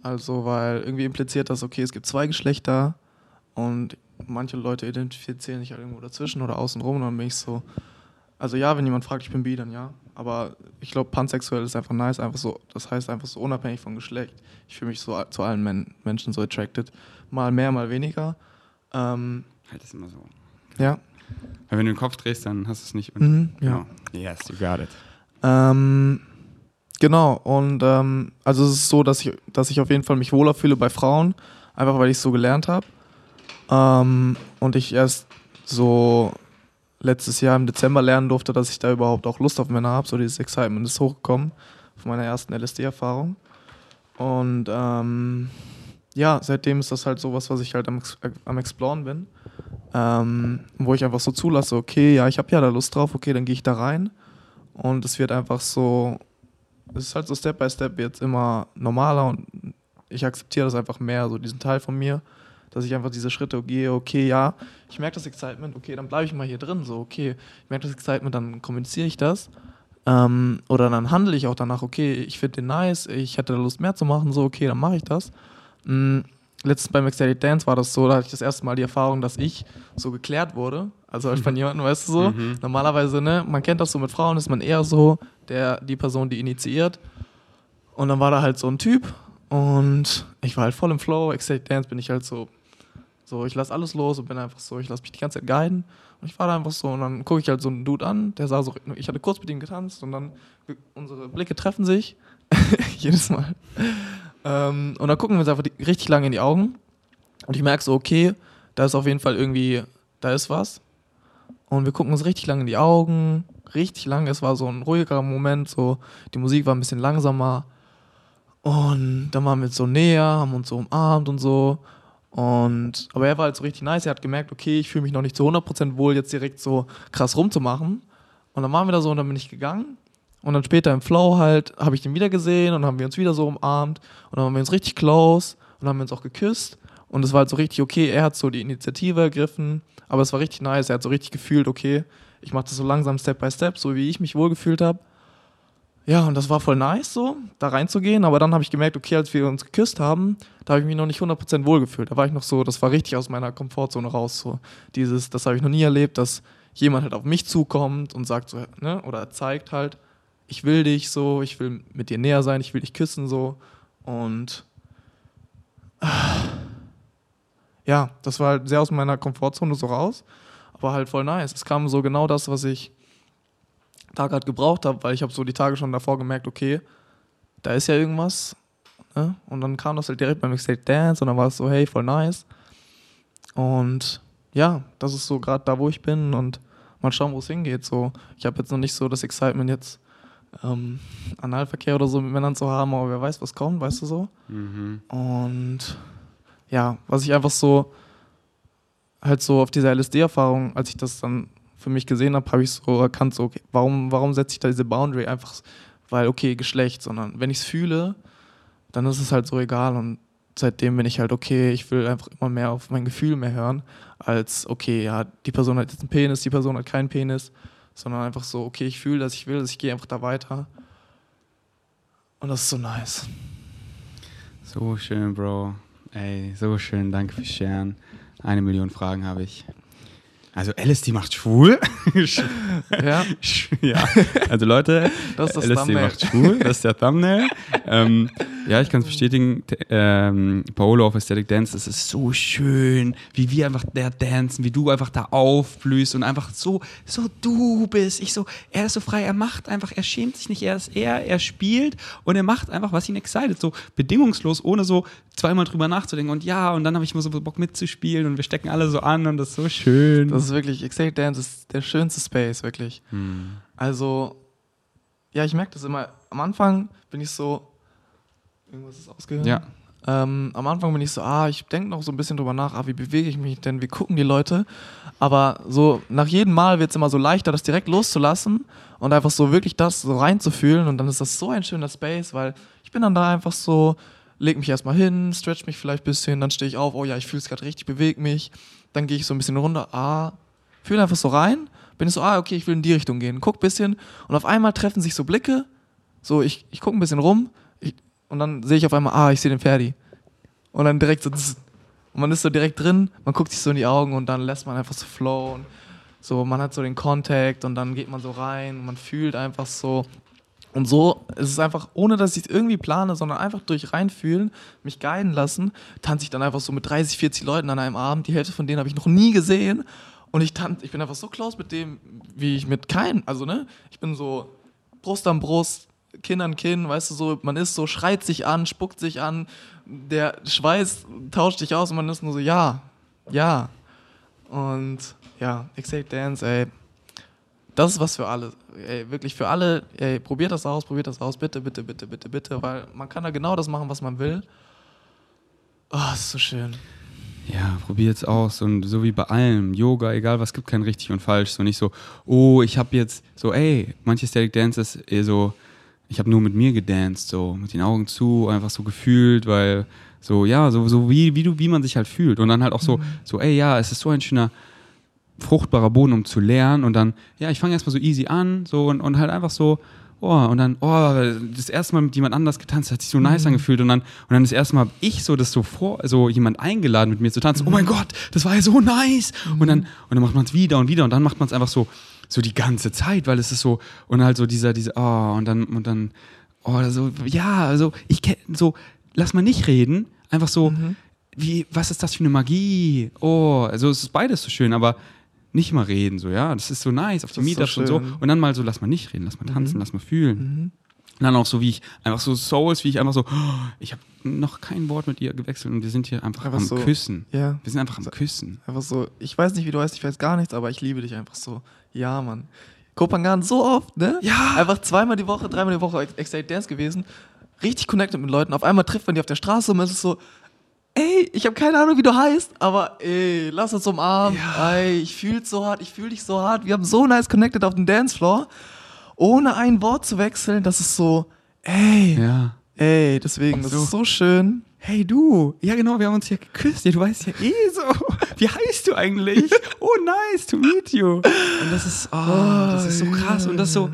Also, weil irgendwie impliziert das, okay, es gibt zwei Geschlechter und manche Leute identifizieren sich halt irgendwo dazwischen oder außenrum und dann bin ich so. Also ja, wenn jemand fragt, ich bin bi, dann ja. Aber ich glaube, pansexuell ist einfach nice, einfach so, das heißt einfach so unabhängig vom Geschlecht. Ich fühle mich so zu allen Men Menschen so attracted. Mal mehr, mal weniger. Ähm, halt das immer so. Ja. Weil wenn du den Kopf drehst, dann hast du es nicht. Mhm, ja. Genau. Yes, you got it. Ähm, genau, und ähm, also es ist so, dass ich, dass ich auf jeden Fall mich wohler fühle bei Frauen, einfach weil ich es so gelernt habe. Ähm, und ich erst so letztes Jahr im Dezember lernen durfte, dass ich da überhaupt auch Lust auf Männer habe. So dieses Excitement ist hochgekommen von meiner ersten LSD-Erfahrung. Und ähm, ja, seitdem ist das halt sowas, was ich halt am, am Exploren bin. Ähm, wo ich einfach so zulasse, okay, ja, ich habe ja da Lust drauf, okay, dann gehe ich da rein. Und es wird einfach so, es ist halt so Step by Step jetzt immer normaler und ich akzeptiere das einfach mehr, so diesen Teil von mir, dass ich einfach diese Schritte gehe, okay, ja, ich merke das Excitement, okay, dann bleibe ich mal hier drin, so, okay, ich merke das Excitement, dann kommuniziere ich das. Ähm, oder dann handle ich auch danach, okay, ich finde den nice, ich hätte Lust mehr zu machen, so, okay, dann mache ich das. Mhm letztens beim Ecstatic Dance war das so, da hatte ich das erste Mal die Erfahrung, dass ich so geklärt wurde. Also halt von jemandem, weißt du so. Mhm. Normalerweise, ne, man kennt das so mit Frauen, ist man eher so der, die Person, die initiiert. Und dann war da halt so ein Typ und ich war halt voll im Flow. Ecstatic Dance bin ich halt so, so ich lasse alles los und bin einfach so, ich lasse mich die ganze Zeit guiden. Und ich war da einfach so und dann gucke ich halt so einen Dude an, der sah so, ich hatte kurz mit ihm getanzt und dann unsere Blicke treffen sich. [laughs] Jedes Mal. Ähm, und dann gucken wir uns einfach die, richtig lange in die Augen. Und ich merke so, okay, da ist auf jeden Fall irgendwie, da ist was. Und wir gucken uns richtig lange in die Augen, richtig lange. Es war so ein ruhiger Moment, so die Musik war ein bisschen langsamer. Und dann waren wir so näher, haben uns so umarmt und so. Und, aber er war halt so richtig nice. Er hat gemerkt, okay, ich fühle mich noch nicht zu 100% wohl, jetzt direkt so krass rumzumachen. Und dann waren wir da so und dann bin ich gegangen. Und dann später im Flow halt, habe ich den wieder gesehen und haben wir uns wieder so umarmt und dann haben wir uns richtig close und haben wir uns auch geküsst. Und es war halt so richtig okay, er hat so die Initiative ergriffen, aber es war richtig nice, er hat so richtig gefühlt, okay, ich mache das so langsam Step by Step, so wie ich mich wohlgefühlt habe. Ja, und das war voll nice so, da reinzugehen, aber dann habe ich gemerkt, okay, als wir uns geküsst haben, da habe ich mich noch nicht 100% wohlgefühlt. Da war ich noch so, das war richtig aus meiner Komfortzone raus, so dieses, das habe ich noch nie erlebt, dass jemand halt auf mich zukommt und sagt so, ne, oder zeigt halt, ich will dich so, ich will mit dir näher sein, ich will dich küssen so. Und äh, ja, das war halt sehr aus meiner Komfortzone so raus, aber halt voll nice. Es kam so genau das, was ich da gerade gebraucht habe, weil ich habe so die Tage schon davor gemerkt, okay, da ist ja irgendwas. Ne? Und dann kam das halt direkt beim Mixtape Dance und dann war es so, hey, voll nice. Und ja, das ist so gerade da, wo ich bin und mal schauen, wo es hingeht. So, ich habe jetzt noch nicht so das Excitement jetzt ähm, Analverkehr oder so mit Männern zu haben, aber wer weiß, was kommt, weißt du so. Mhm. Und ja, was ich einfach so, halt so auf dieser LSD-Erfahrung, als ich das dann für mich gesehen habe, habe ich so erkannt, so, okay, warum, warum setze ich da diese Boundary einfach, weil, okay, Geschlecht, sondern wenn ich es fühle, dann ist es halt so egal und seitdem bin ich halt, okay, ich will einfach immer mehr auf mein Gefühl mehr hören, als, okay, ja, die Person hat jetzt einen Penis, die Person hat keinen Penis sondern einfach so, okay, ich fühle das, ich will das, ich gehe einfach da weiter. Und das ist so nice. So schön, Bro. Ey, so schön, danke fürs Sharen. Eine Million Fragen habe ich. Also LSD macht schwul. ja. [laughs] ja. Also Leute, das ist das LSD Thumbnail. macht schwul, das ist der Thumbnail. Ähm, Ja, ich kann es bestätigen. Ähm, Paolo auf Aesthetic Dance, das ist so schön, wie wir einfach da dancen, wie du einfach da aufblühst und einfach so, so du bist. Ich so, er ist so frei, er macht einfach, er schämt sich nicht, er ist er, er spielt und er macht einfach, was ihn excited, so bedingungslos, ohne so zweimal drüber nachzudenken und ja, und dann habe ich mal so Bock mitzuspielen und wir stecken alle so an und das ist so schön. Das ist wirklich, Excited Dance ist der schönste Space, wirklich. Hm. Also, ja, ich merke das immer. Am Anfang bin ich so. Irgendwas ist ausgegangen. Ja. Ähm, am Anfang bin ich so, ah, ich denke noch so ein bisschen drüber nach, ah, wie bewege ich mich denn, wie gucken die Leute. Aber so nach jedem Mal wird es immer so leichter, das direkt loszulassen und einfach so wirklich das so reinzufühlen. Und dann ist das so ein schöner Space, weil ich bin dann da einfach so, leg mich erstmal hin, stretch mich vielleicht ein bisschen, dann stehe ich auf, oh ja, ich fühle es gerade richtig, bewege mich. Dann gehe ich so ein bisschen runter, ah, fühle einfach so rein, bin ich so, ah, okay, ich will in die Richtung gehen, guck ein bisschen und auf einmal treffen sich so Blicke, so ich, ich gucke ein bisschen rum ich, und dann sehe ich auf einmal, ah, ich sehe den Ferdi. Und dann direkt so, und man ist so direkt drin, man guckt sich so in die Augen und dann lässt man einfach so flowen. So, man hat so den Kontakt und dann geht man so rein man fühlt einfach so. Und so ist es einfach, ohne dass ich es irgendwie plane, sondern einfach durch reinfühlen, mich guiden lassen, tanze ich dann einfach so mit 30, 40 Leuten an einem Abend. Die Hälfte von denen habe ich noch nie gesehen. Und ich tanze, ich bin einfach so close mit dem, wie ich mit keinem, also ne, ich bin so Brust an Brust, Kinn an Kinn, weißt du, so, man ist so, schreit sich an, spuckt sich an, der Schweiß tauscht dich aus und man ist nur so, ja, ja. Und ja, Excited Dance, ey, das ist was für alle. Ey, wirklich für alle, ey, probiert das aus, probiert das aus, bitte, bitte, bitte, bitte, bitte, weil man kann da genau das machen, was man will. Oh, ist so schön. Ja, probiert's aus. Und so wie bei allem, Yoga, egal was, gibt kein richtig und falsch. So nicht so, oh, ich habe jetzt, so, ey, manche Static Dances, eher so, ich habe nur mit mir gedanced, so, mit den Augen zu, einfach so gefühlt, weil, so, ja, so, so wie, wie, du, wie man sich halt fühlt. Und dann halt auch so, so, ey, ja, es ist so ein schöner, fruchtbarer Boden, um zu lernen. Und dann, ja, ich fange erstmal so easy an, so, und, und halt einfach so, oh, und dann, oh, das erste Mal mit jemand anders getanzt, hat sich so nice angefühlt. Und dann, und dann das erste Mal hab ich so das so vor, so jemand eingeladen mit mir zu tanzen. Oh mein Gott, das war ja so nice. Und dann, und dann macht man es wieder und wieder und dann macht man es einfach so, so die ganze Zeit, weil es ist so, und halt so dieser, diese, oh, und dann, und dann, oh, so, ja, also ich kenne, so, lass mal nicht reden, einfach so, wie, was ist das für eine Magie? Oh, also es ist beides so schön, aber nicht mal reden, so, ja, das ist so nice auf den ist so Meetups und so. Und dann mal so, lass mal nicht reden, lass mal tanzen, lass mal fühlen. Und dann auch so, wie ich, einfach so Souls, wie ich einfach so, oh, ich habe noch kein Wort mit ihr gewechselt und wir sind hier einfach, Einfach am so, Küssen. Ja. Wir sind einfach am Küssen. Einfach so, ich weiß nicht, wie du heißt, ich weiß gar nichts, aber ich liebe dich einfach so. Ja, Mann. Kopangan so oft, ne? Ja. Einfach zweimal die Woche, dreimal die Woche Excited Dance gewesen. Richtig connected mit Leuten. Auf einmal trifft man die auf der Straße und man ist so, ey, ich habe keine Ahnung, wie du heißt, aber ey, lass uns umarmen. Ja. Ey, ich fühle so hart, ich fühle dich so hart. Wir haben so nice connected auf dem Dancefloor, ohne ein Wort zu wechseln. Das ist so, ey, Ja. ey, deswegen, das So. ist so schön. Hey du, ja genau, wir haben uns ja geküsst. Ja, du weißt ja eh so. Wie heißt du eigentlich? [laughs] Oh, nice to meet you. Und das ist, oh, das ist so krass. Und das so,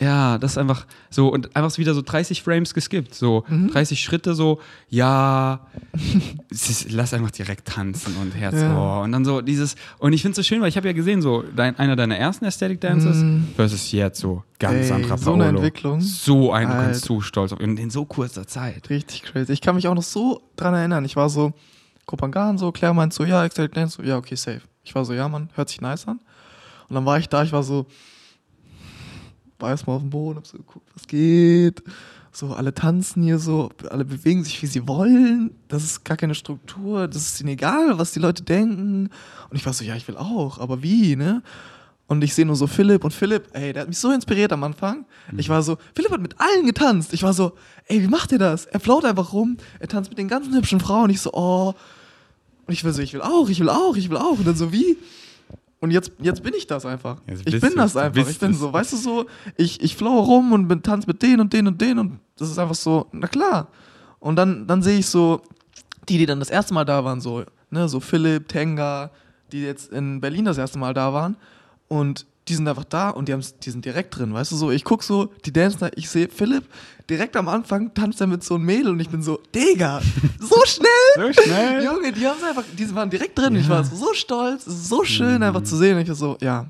ja, das ist einfach so, und einfach wieder so 30 Frames geskippt. So 30 Schritte, so, ja, [laughs] lass einfach direkt tanzen und Herz, Ja. oh. Und dann so dieses, und ich finde es so schön, weil ich habe ja gesehen, so, dein, einer deiner ersten Aesthetic Dances versus jetzt so ganz Ey, anderer so Paolo. eine Entwicklung. So ein, du kannst so stolz auf ihn in so kurzer Zeit. Richtig crazy. Ich kann mich auch noch so dran erinnern. Ich war so, Kopangan, so, Claire meint so, ja, Excited Dance, so, ja, okay, safe. Ich war so, ja, Mann, hört sich nice an. Und dann war ich da, ich war so, war erstmal auf dem Boden, hab so geguckt, was geht. So, alle tanzen hier so, alle bewegen sich, wie sie wollen. Das ist gar keine Struktur, das ist ihnen egal, was die Leute denken. Und ich war so, ja, ich will auch, aber wie, ne? Und ich sehe nur so Philipp und Philipp, ey, der hat mich so inspiriert am Anfang. Ich war so, Philipp hat mit allen getanzt. Ich war so, ey, wie macht er das? Er float einfach rum, er tanzt mit den ganzen hübschen Frauen. Ich so, oh. Und ich war so, ich will auch, ich will auch, ich will auch. Und dann so, wie? Und jetzt, jetzt bin ich das einfach. Ich bin du das einfach. Ich bin so, weißt du so, ich, ich flow rum und bin, tanz mit denen und denen und denen und das ist einfach so, na klar. Und dann, dann sehe ich so, die, die dann das erste Mal da waren, so, ne, so Philipp, Tenga, die jetzt in Berlin das erste Mal da waren und die sind einfach da und die, haben's- die sind direkt drin, weißt du so, ich guck so, die dancen da, ich sehe Philipp, direkt am Anfang tanzt er mit so einem Mädel und ich bin so, Digga, so [laughs] schnell! So schnell. Junge, die haben einfach, die waren direkt drin. Ich war so stolz, so schön einfach zu sehen. Ich war so, ja,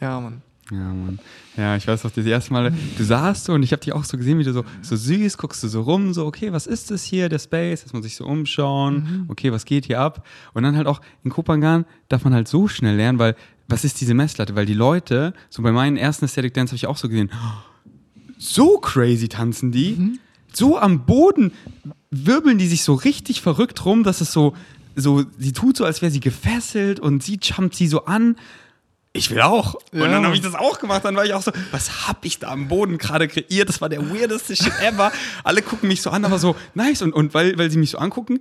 ja, Mann. Ja, Mann. Ja, ich weiß noch, das erste Mal, du saßt so und ich habe dich auch so gesehen, wie du so, so süß, guckst du so rum, so, okay, was ist das hier, der Space, dass man sich so umschauen, okay, was geht hier ab? Und dann halt auch in Kopangan darf man halt so schnell lernen, weil, was ist diese Messlatte? Weil die Leute, so bei meinen ersten Aesthetic Dance habe ich auch so gesehen, so crazy tanzen die, so am Boden wirbeln die sich so richtig verrückt rum, dass es so, so, sie tut so, als wäre sie gefesselt und sie jumpt sie so an. Ich will auch. Und Ja. dann habe ich das auch gemacht. Dann war ich auch so, was hab ich da am Boden gerade kreiert? Das war der weirdeste Shit ever. Alle gucken mich so an, aber so nice. Und, und weil, weil sie mich so angucken,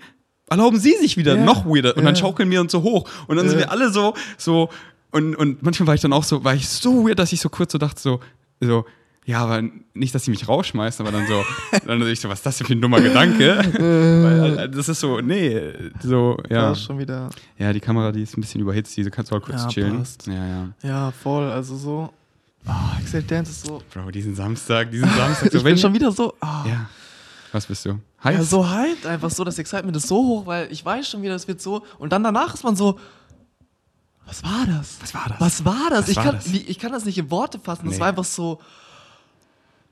erlauben sie sich wieder Ja. noch weirder. Und dann Ja. schaukeln wir uns so hoch. Und dann sind wir alle so, so. Und, und manchmal war ich dann auch so, war ich so weird, dass ich so kurz so dachte, so, so, ja, aber nicht, dass sie mich rausschmeißen, aber dann so, [laughs] dann dachte ich so, was ist das denn für ein dummer Gedanke? Weil äh, das ist so, nee, so, ja. Das ist schon wieder. Ja, die Kamera, die ist ein bisschen überhitzt, diese kannst du auch kurz Ja, chillen. passt. Ja, ja. Ja, voll. Also so. Ah, Excel Dance ist so. Bro, diesen Samstag, diesen Samstag. [laughs] So, ich bin schon wieder so. Ah, Ja. Was bist du? Heiß? Ja, so hyped, einfach so, das Excitement ist so hoch, weil ich weiß schon wieder, es wird so. Und dann danach ist man so, was war das? Was war das? Was war das? Was ich, war kann, das? Ich kann das nicht in Worte fassen. Das Nee. war einfach so,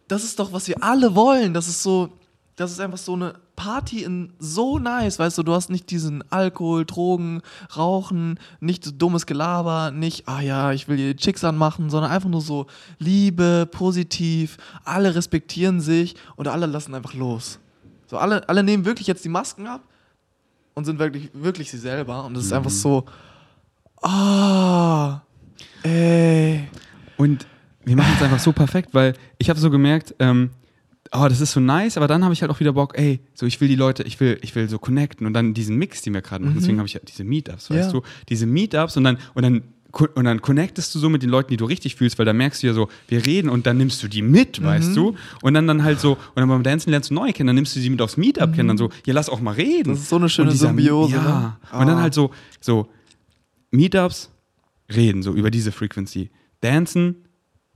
das ist doch, was wir alle wollen. Das ist so, das ist einfach so eine Party in so nice, weißt du, du hast nicht diesen Alkohol, Drogen, Rauchen, nicht so dummes Gelaber, nicht, ah ja, ich will hier Chicks anmachen, sondern einfach nur so Liebe, positiv, alle respektieren sich und alle lassen einfach los. So, alle, alle nehmen wirklich jetzt die Masken ab und sind wirklich, wirklich sie selber und es ist einfach so, ah, ey. Und wir machen es einfach so perfekt, weil ich habe so gemerkt, ähm, oh, das ist so nice, aber dann habe ich halt auch wieder Bock, ey, so ich will die Leute, ich will, ich will so connecten und dann diesen Mix, den wir gerade machen. Deswegen habe ich ja diese Meetups, weißt Ja. du, diese Meetups und dann und dann und dann connectest du so mit den Leuten, die du richtig fühlst, weil da merkst du ja so, wir reden und dann nimmst du die mit, weißt du? Und dann dann halt so, und dann beim Dancen lernst du neue kennen, dann nimmst du sie mit aufs Meetup kennen, dann so, ja, lass auch mal reden. Das ist so eine schöne dieser- Symbiose, Ja. ne? Und dann Ah. halt so, so Meetups, reden, so über diese Frequency. Dancen,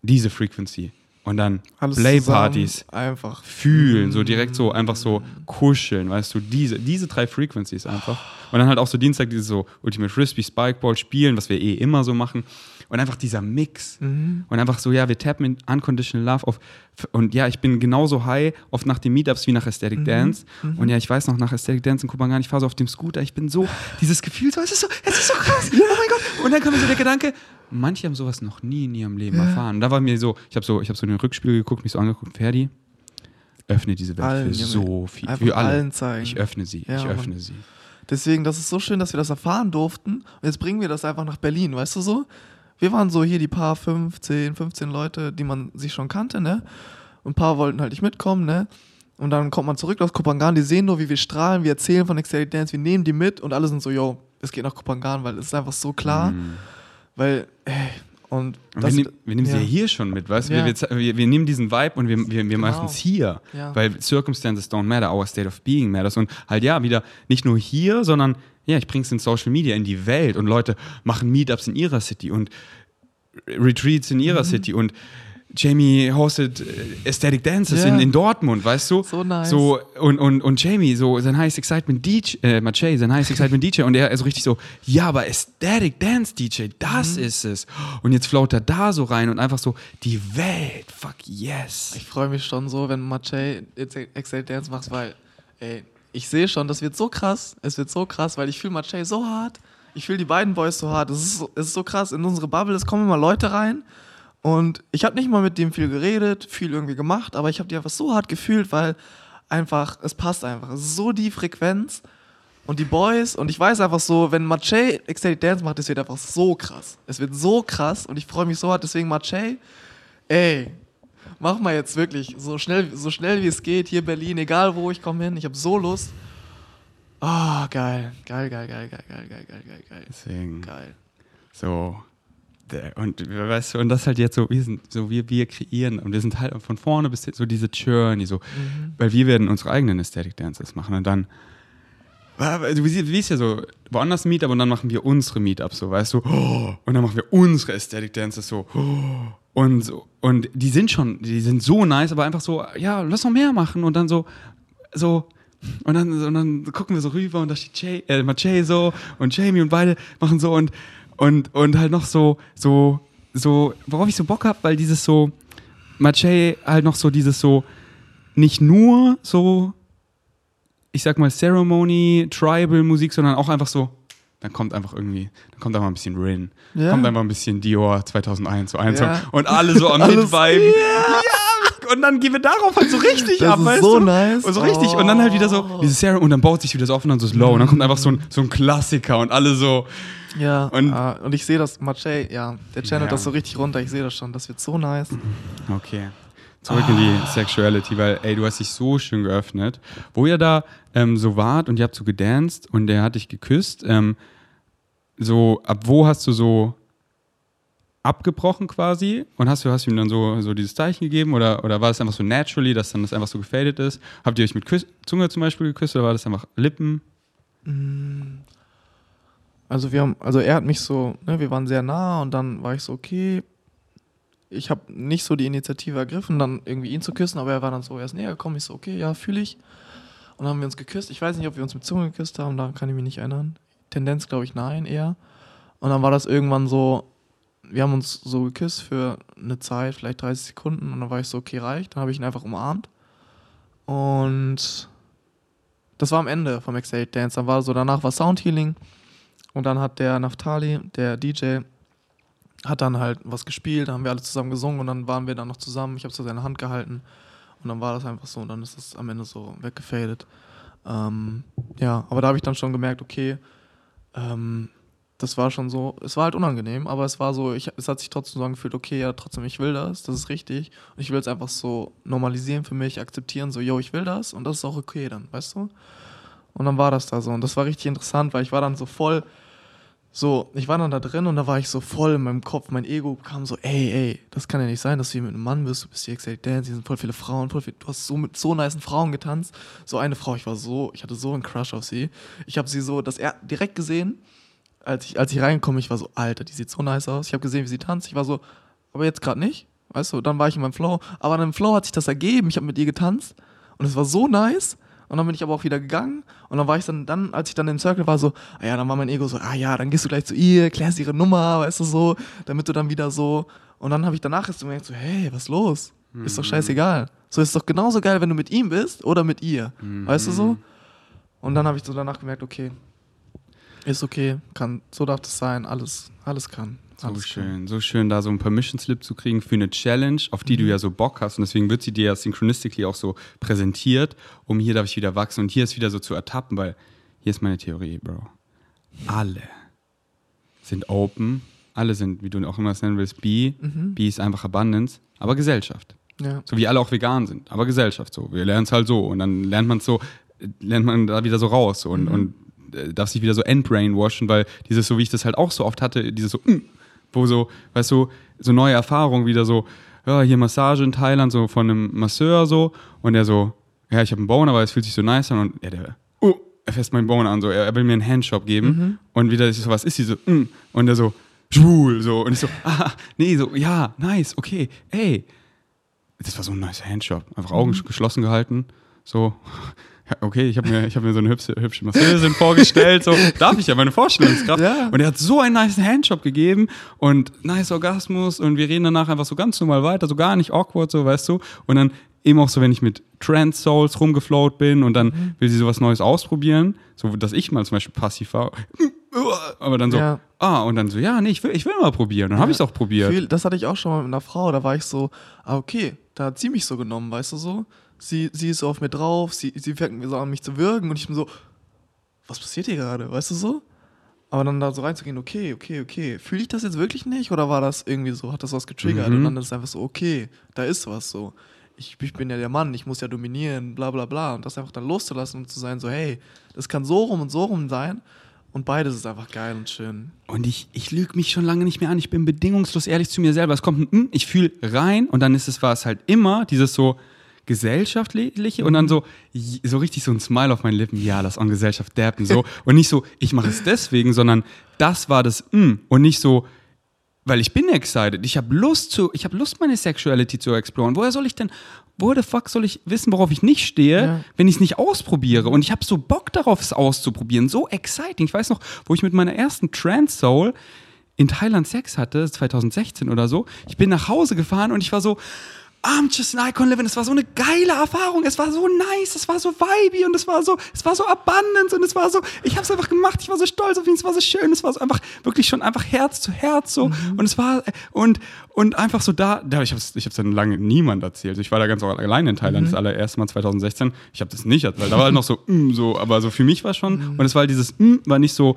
diese Frequency. Und dann Alles Playpartys, Einfach. fühlen, so direkt so, einfach so kuscheln, weißt du, diese, diese drei Frequencies einfach. Und dann halt auch so Dienstag dieses so Ultimate Frisbee, Spikeball spielen, was wir eh immer so machen. Und einfach dieser Mix. Und einfach so, ja, wir tappen in Unconditional Love auf. Und ja, ich bin genauso high oft nach den Meetups wie nach Aesthetic Dance. Und ja, ich weiß noch, nach Aesthetic Dance in Kopenhagen, ich fahre so auf dem Scooter, ich bin so, dieses Gefühl, so, es ist so, es ist so krass, oh mein Gott. Und dann kam mir so der Gedanke, manche haben sowas noch nie in ihrem Leben erfahren. Und da war mir so, ich habe so, ich habe so in den Rückspiegel geguckt, mich so angeguckt, Ferdi, öffne diese Welt Allen, für so viel, für alle. allen zeigen. Ich öffne sie, Ja, ich Mann. öffne sie. Deswegen, das ist so schön, dass wir das erfahren durften. Und jetzt bringen wir das einfach nach Berlin, weißt du so? Wir waren so hier die paar 15, 15 Leute, die man sich schon kannte, ne? Und ein paar wollten halt nicht mitkommen, ne? Und dann kommt man zurück aus Kopangan, die sehen nur, wie wir strahlen, wir erzählen von Ecstatic Dance, wir nehmen die mit und alle sind so, yo, es geht nach Kopangan, weil es ist einfach so klar. Mhm. Weil, ey, und, Und das, wir, nehmen- wir nehmen sie ja. ja hier schon mit, weißt du? Ja. Wir, wir, wir, nehmen diesen Vibe und wir, wir, wir machen es hier. Ja. Weil Circumstances don't matter, our state of being matters. Und halt ja, wieder nicht nur hier, sondern ja, ich bring's in Social Media, in die Welt und Leute machen Meetups in ihrer City und Retreats in Mhm. ihrer City und Jamie hostet äh, Aesthetic Dances Ja. in, in Dortmund, weißt du? So nice. So, und, und, und Jamie, so sein Highest Excitement DJ, äh, Mache, sein Highest Excitement DJ, und er ist so richtig so, ja, aber Aesthetic Dance DJ, das Mhm. ist es. Und jetzt float er da so rein und einfach so, die Welt, fuck yes. Ich freue mich schon so, wenn Mache Excel Dance macht, weil, ey, ich sehe schon, das wird so krass. Es wird so krass, weil ich fühle Mache so hart. Ich fühle die beiden Boys so hart. Es ist so, es ist so krass. In unsere Bubble, es kommen immer Leute rein. Und ich habe nicht mal mit dem viel geredet, viel irgendwie gemacht, aber ich habe die einfach so hart gefühlt, weil einfach, es passt einfach. Es ist so die Frequenz. Und die Boys, und ich weiß einfach so, wenn Mache Ecstatic Dance macht, es wird einfach so krass. Es wird so krass und ich freue mich so hart. Deswegen Mache, ey, mach mal jetzt wirklich so schnell, so schnell wie es geht, hier Berlin, egal wo ich komme hin. Ich habe so Lust. Ah, geil. Geil, geil, geil, geil, geil, geil, geil, geil, geil. Deswegen, Geil. so. Und weißt du, und das halt jetzt so, wir sind so, wir, wir kreieren und wir sind halt von vorne bis hin so diese Journey, so, Mhm. weil wir werden unsere eigenen Aesthetic Dances machen und dann, du siehst wie ist ja so, woanders Meetup und dann machen wir unsere Meetups so, weißt du, und dann machen wir unsere Aesthetic Dances so, und so, und die sind schon, die sind so nice, aber einfach so, ja, lass noch mehr machen und dann so, so, und dann, und dann gucken wir so rüber und da steht Jay, äh, Mache so und Jamie und beide machen so und, und, und halt noch so, so, so, worauf ich so Bock habe, weil dieses so, Mache halt noch so dieses so, nicht nur so, ich sag mal, Ceremony, Tribal-Musik, sondern auch einfach so, dann kommt einfach irgendwie, dann kommt einfach ein bisschen Rin, Ja. kommt einfach ein bisschen Dior 2001, so ein Ja. Und alle so am [laughs] Mitviben. Ja. Und dann gehen wir darauf halt so richtig Das ab, ist weißt so du? nice. Und so richtig. Und dann halt wieder so, Oh. diese Sarah, und dann baut sich wieder so auf und dann so slow. Und dann kommt einfach so ein, so ein Klassiker und alle so, Ja, Und- ah, und ich sehe das, Mache, ja, der channelt Ja. das so richtig runter, ich sehe das schon, das wird so nice. Okay. Zurück in die Sexuality, weil, ey, du hast dich so schön geöffnet. Wo ihr da ähm, so wart und ihr habt so gedanced und der hat dich geküsst, ähm, so, ab wo hast du so abgebrochen quasi und hast du hast du ihm dann so, so dieses Zeichen gegeben oder, oder war das einfach so naturally, dass dann das einfach so gefadet ist? Habt ihr euch mit Küss Zunge zum Beispiel geküsst oder war das einfach Lippen? Also wir haben, also er hat mich so, ne, wir waren sehr nah und dann war ich so, okay, ich habe nicht so die Initiative ergriffen, dann irgendwie ihn zu küssen, aber er war dann so erst näher gekommen, ich so, okay, ja, fühle ich. Und dann haben wir uns geküsst. Ich weiß nicht, ob wir uns mit Zunge geküsst haben, daran kann ich mich nicht erinnern. Tendenz, glaube ich, nein, eher. Und dann war das irgendwann so, wir haben uns so geküsst für eine Zeit, vielleicht 30 Sekunden, und dann war ich so, okay, reicht. Dann habe ich ihn einfach umarmt. Und das war am Ende vom Exhale Dance. Dann war so, danach war Soundhealing. Und dann hat der Naftali, der DJ, hat dann halt was gespielt, dann haben wir alle zusammen gesungen und dann waren wir dann noch zusammen. Ich habe so seine Hand gehalten und dann war das einfach so und dann ist es am Ende so weggefadet. Ähm, ja, aber da habe ich dann schon gemerkt, okay, ähm, das war schon so, es war halt unangenehm, aber es war so, ich, es hat sich trotzdem so angefühlt, okay, ja, trotzdem, ich will das, das ist richtig und ich will es einfach so normalisieren für mich, akzeptieren, so, yo, ich will das und das ist auch okay dann, weißt du? Und dann war das da so und das war richtig interessant, weil ich war dann so voll, so, ich war dann da drin und da war ich so voll in meinem Kopf, mein Ego kam so, ey, ey, das kann ja nicht sein, dass du hier mit einem Mann bist, du bist hier Excited Dance, hier sind voll viele Frauen, voll viel, du hast so mit so niceen Frauen getanzt. So eine Frau, ich war so, ich hatte so einen Crush auf sie. Ich habe sie so, das er direkt gesehen, als ich, als ich reinkomme, ich war so, Alter, die sieht so nice aus. Ich habe gesehen, wie sie tanzt, ich war so, aber jetzt gerade nicht, weißt du, dann war ich in meinem Flow. Aber dann im Flow hat sich das ergeben, ich habe mit ihr getanzt und es war so nice. Und dann bin ich aber auch wieder gegangen. Und dann war ich dann, dann, als ich dann im Circle war, so, ah ja, dann war mein Ego so, ah ja, dann gehst du gleich zu ihr, klärst ihre Nummer, weißt du so, damit du dann wieder so. Und dann habe ich danach erst gemerkt, so, hey, was ist los? Ist doch scheißegal. So ist doch genauso geil, wenn du mit ihm bist oder mit ihr. Weißt du so? Und dann habe ich so danach gemerkt, okay, ist okay, kann, so darf das sein, alles, alles kann. So Alles schön, so schön, da so einen Permission Slip zu kriegen für eine Challenge, auf Mhm. die du ja so Bock hast. Und deswegen wird sie dir ja synchronistically auch so präsentiert, um hier darf ich wieder wachsen und hier ist wieder so zu ertappen, weil hier ist meine Theorie, Bro. Alle sind open, alle sind, wie du auch immer es nennen willst, B. Mhm. B ist einfach Abundance, aber Gesellschaft. Ja. So wie alle auch vegan sind, aber Gesellschaft so. Wir lernen es halt so und dann lernt man es so, lernt man da wieder so raus und, und äh, darf sich wieder so endbrainwashen, weil dieses so, wie ich das halt auch so oft hatte, dieses so, mm, wo so, weißt du, so neue Erfahrungen wieder so, ja, hier Massage in Thailand, so von einem Masseur so. Und der so, ja, ich habe einen Bone, aber es fühlt sich so nice an. Und ja, der, oh, er fasst meinen Bone an, so, er, will mir einen Handshop geben. Und wieder ich so, was ist die so, mm, und der so, schwul, so, und ich so, [laughs] ah, nee, so, ja, nice, okay, ey, das war so ein nice Handjob. Einfach Augen Mhm. geschlossen gehalten. So, okay, ich habe mir, ich hab mir so eine hübsche, hübsche Masseusin vorgestellt. So, darf ich ja, meine Vorstellungskraft. Ja. Und er hat so einen nice Handjob gegeben und nice Orgasmus und wir reden danach einfach so ganz normal weiter, so gar nicht awkward, so, weißt du. Und dann eben auch so, wenn ich mit Trans Souls rumgeflowt bin und dann Mhm. will sie sowas Neues ausprobieren, so dass ich mal zum Beispiel passiv war. Aber dann so, Ja. ah, und dann so, ja, nee, ich will, ich will mal probieren. Dann habe ich es auch probiert. Das hatte ich auch schon mal mit einer Frau, da war ich so, ah, okay, da hat sie mich so genommen, weißt du so? Sie, sie ist so auf mir drauf, sie, sie fängt mir so an, mich zu würgen und ich bin so, was passiert hier gerade, weißt du so? Aber dann da so reinzugehen, okay, okay, okay, fühle ich das jetzt wirklich nicht oder war das irgendwie so, hat das was getriggert Mhm. und dann ist es einfach so, okay, da ist was so. Ich, ich bin ja der Mann, ich muss ja dominieren, bla bla bla. Und das einfach dann loszulassen und zu sein, so, hey, das kann so rum und so rum sein. Und beides ist einfach geil und schön. Und ich, ich lüge mich schon lange nicht mehr an. Ich bin bedingungslos ehrlich zu mir selber. Es kommt ein, mm, ich fühle rein und dann ist es, war es halt immer dieses so gesellschaftliche und dann so, so richtig so ein Smile auf meinen Lippen. Ja, das an Gesellschaft dappen so. [laughs] Und nicht so, ich mache es deswegen, sondern das war das mm, und nicht so, weil ich bin excited. Ich habe Lust zu, ich habe Lust, meine Sexuality zu exploren. Woher soll ich denn, wo the fuck soll ich wissen, worauf ich nicht stehe, Ja. wenn ich es nicht ausprobiere? Und ich habe so Bock darauf, es auszuprobieren. So exciting. Ich weiß noch, wo ich mit meiner ersten Trans Soul in Thailand Sex hatte, 2016 oder so. Ich bin nach Hause gefahren und ich war so, I'm just an icon living. Es war so eine geile Erfahrung. Es war so nice. Es war so vibey und es war so, es war so abundant und es war so, ich habe es einfach gemacht. Ich war so stolz auf ihn. Es war so schön. Es war so einfach wirklich schon einfach Herz zu Herz so. Mhm. Und es war, und, und einfach so da, da ich habe es ich hab's dann lange niemand erzählt. Ich war da ganz alleine in Thailand, mhm. das allererste Mal 2016. Ich habe das nicht erzählt. Da war halt noch so, mm, so, aber so für mich war schon, mhm. und es war halt dieses, mm, war nicht so,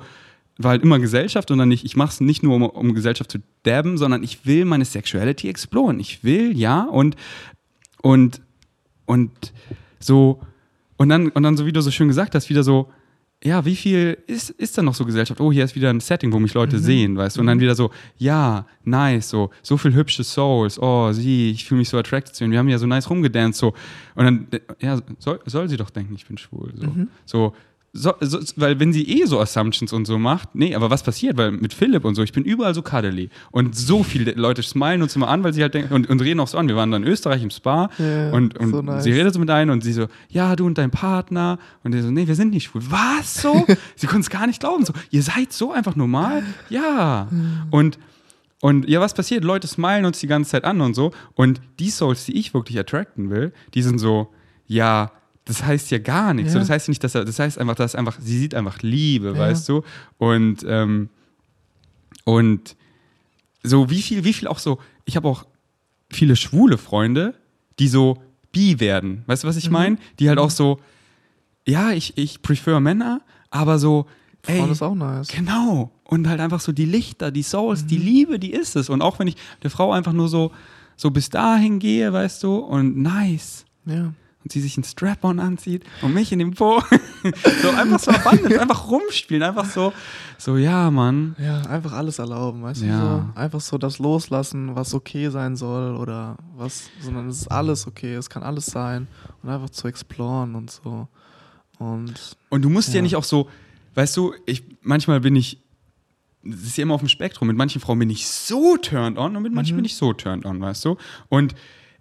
war halt immer Gesellschaft und dann nicht, ich mache es nicht nur, um, um, Gesellschaft zu dabben, sondern ich will meine Sexuality exploren. Ich will, ja, und, und, und so, und dann, und dann, so wie du so schön gesagt hast, wieder so, ja, wie viel ist, ist da noch so Gesellschaft? Oh, hier ist wieder ein Setting, wo mich Leute mhm. sehen, weißt du? Und dann mhm. wieder so, ja, nice, so, so viel hübsche Souls, oh, sie, ich fühle mich so attracted zu ihnen, wir haben ja so nice rumgedanced, so. Und dann, ja, soll, soll sie doch denken, ich bin schwul, so. Mhm. So, so, so, weil wenn sie eh so Assumptions und so macht, nee, aber was passiert? Weil mit Philipp und so, ich bin überall so cuddly. Und so viele Leute smilen uns immer an, weil sie halt denken, und, und reden auch so an. Wir waren dann in Österreich im Spa yeah, und, und so nice. sie redet so mit einem und sie so, ja, du und dein Partner. Und der so, nee, wir sind nicht schwul. Was so? [laughs] sie konnten es gar nicht glauben. So, ihr seid so einfach normal? Ja. Und und ja, was passiert? Leute smilen uns die ganze Zeit an und so. Und die Souls, die ich wirklich attracten will, die sind so, ja, das heißt ja gar nichts. Ja. So, das heißt nicht, dass er, das heißt einfach, dass einfach, sie sieht einfach Liebe, ja. weißt du? Und, ähm, und so wie viel, wie viel auch so, ich habe auch viele schwule Freunde, die so bi werden. Weißt du, was ich mhm. meine? Die halt auch so, ja, ich, ich prefer Männer, aber so, ey, Frauen ist auch nice. Genau. Und halt einfach so die Lichter, die Souls, mhm. die Liebe, die ist es. Und auch wenn ich der Frau einfach nur so, so bis dahin gehe, weißt du, und nice. Ja und sie sich einen Strap-on anzieht und mich in den Po. [laughs] so einfach so abundant, einfach rumspielen, einfach so, so, ja, Mann. Ja, einfach alles erlauben, weißt ja. du? So, einfach so das loslassen, was okay sein soll oder was, sondern es ist alles okay, es kann alles sein und einfach zu exploren und so. Und, und du musst ja. ja nicht auch so, weißt du, ich, manchmal bin ich das ist ja immer auf dem Spektrum. Mit manchen Frauen bin ich so turned on und mit manchen mhm. bin ich so turned on, weißt du? Und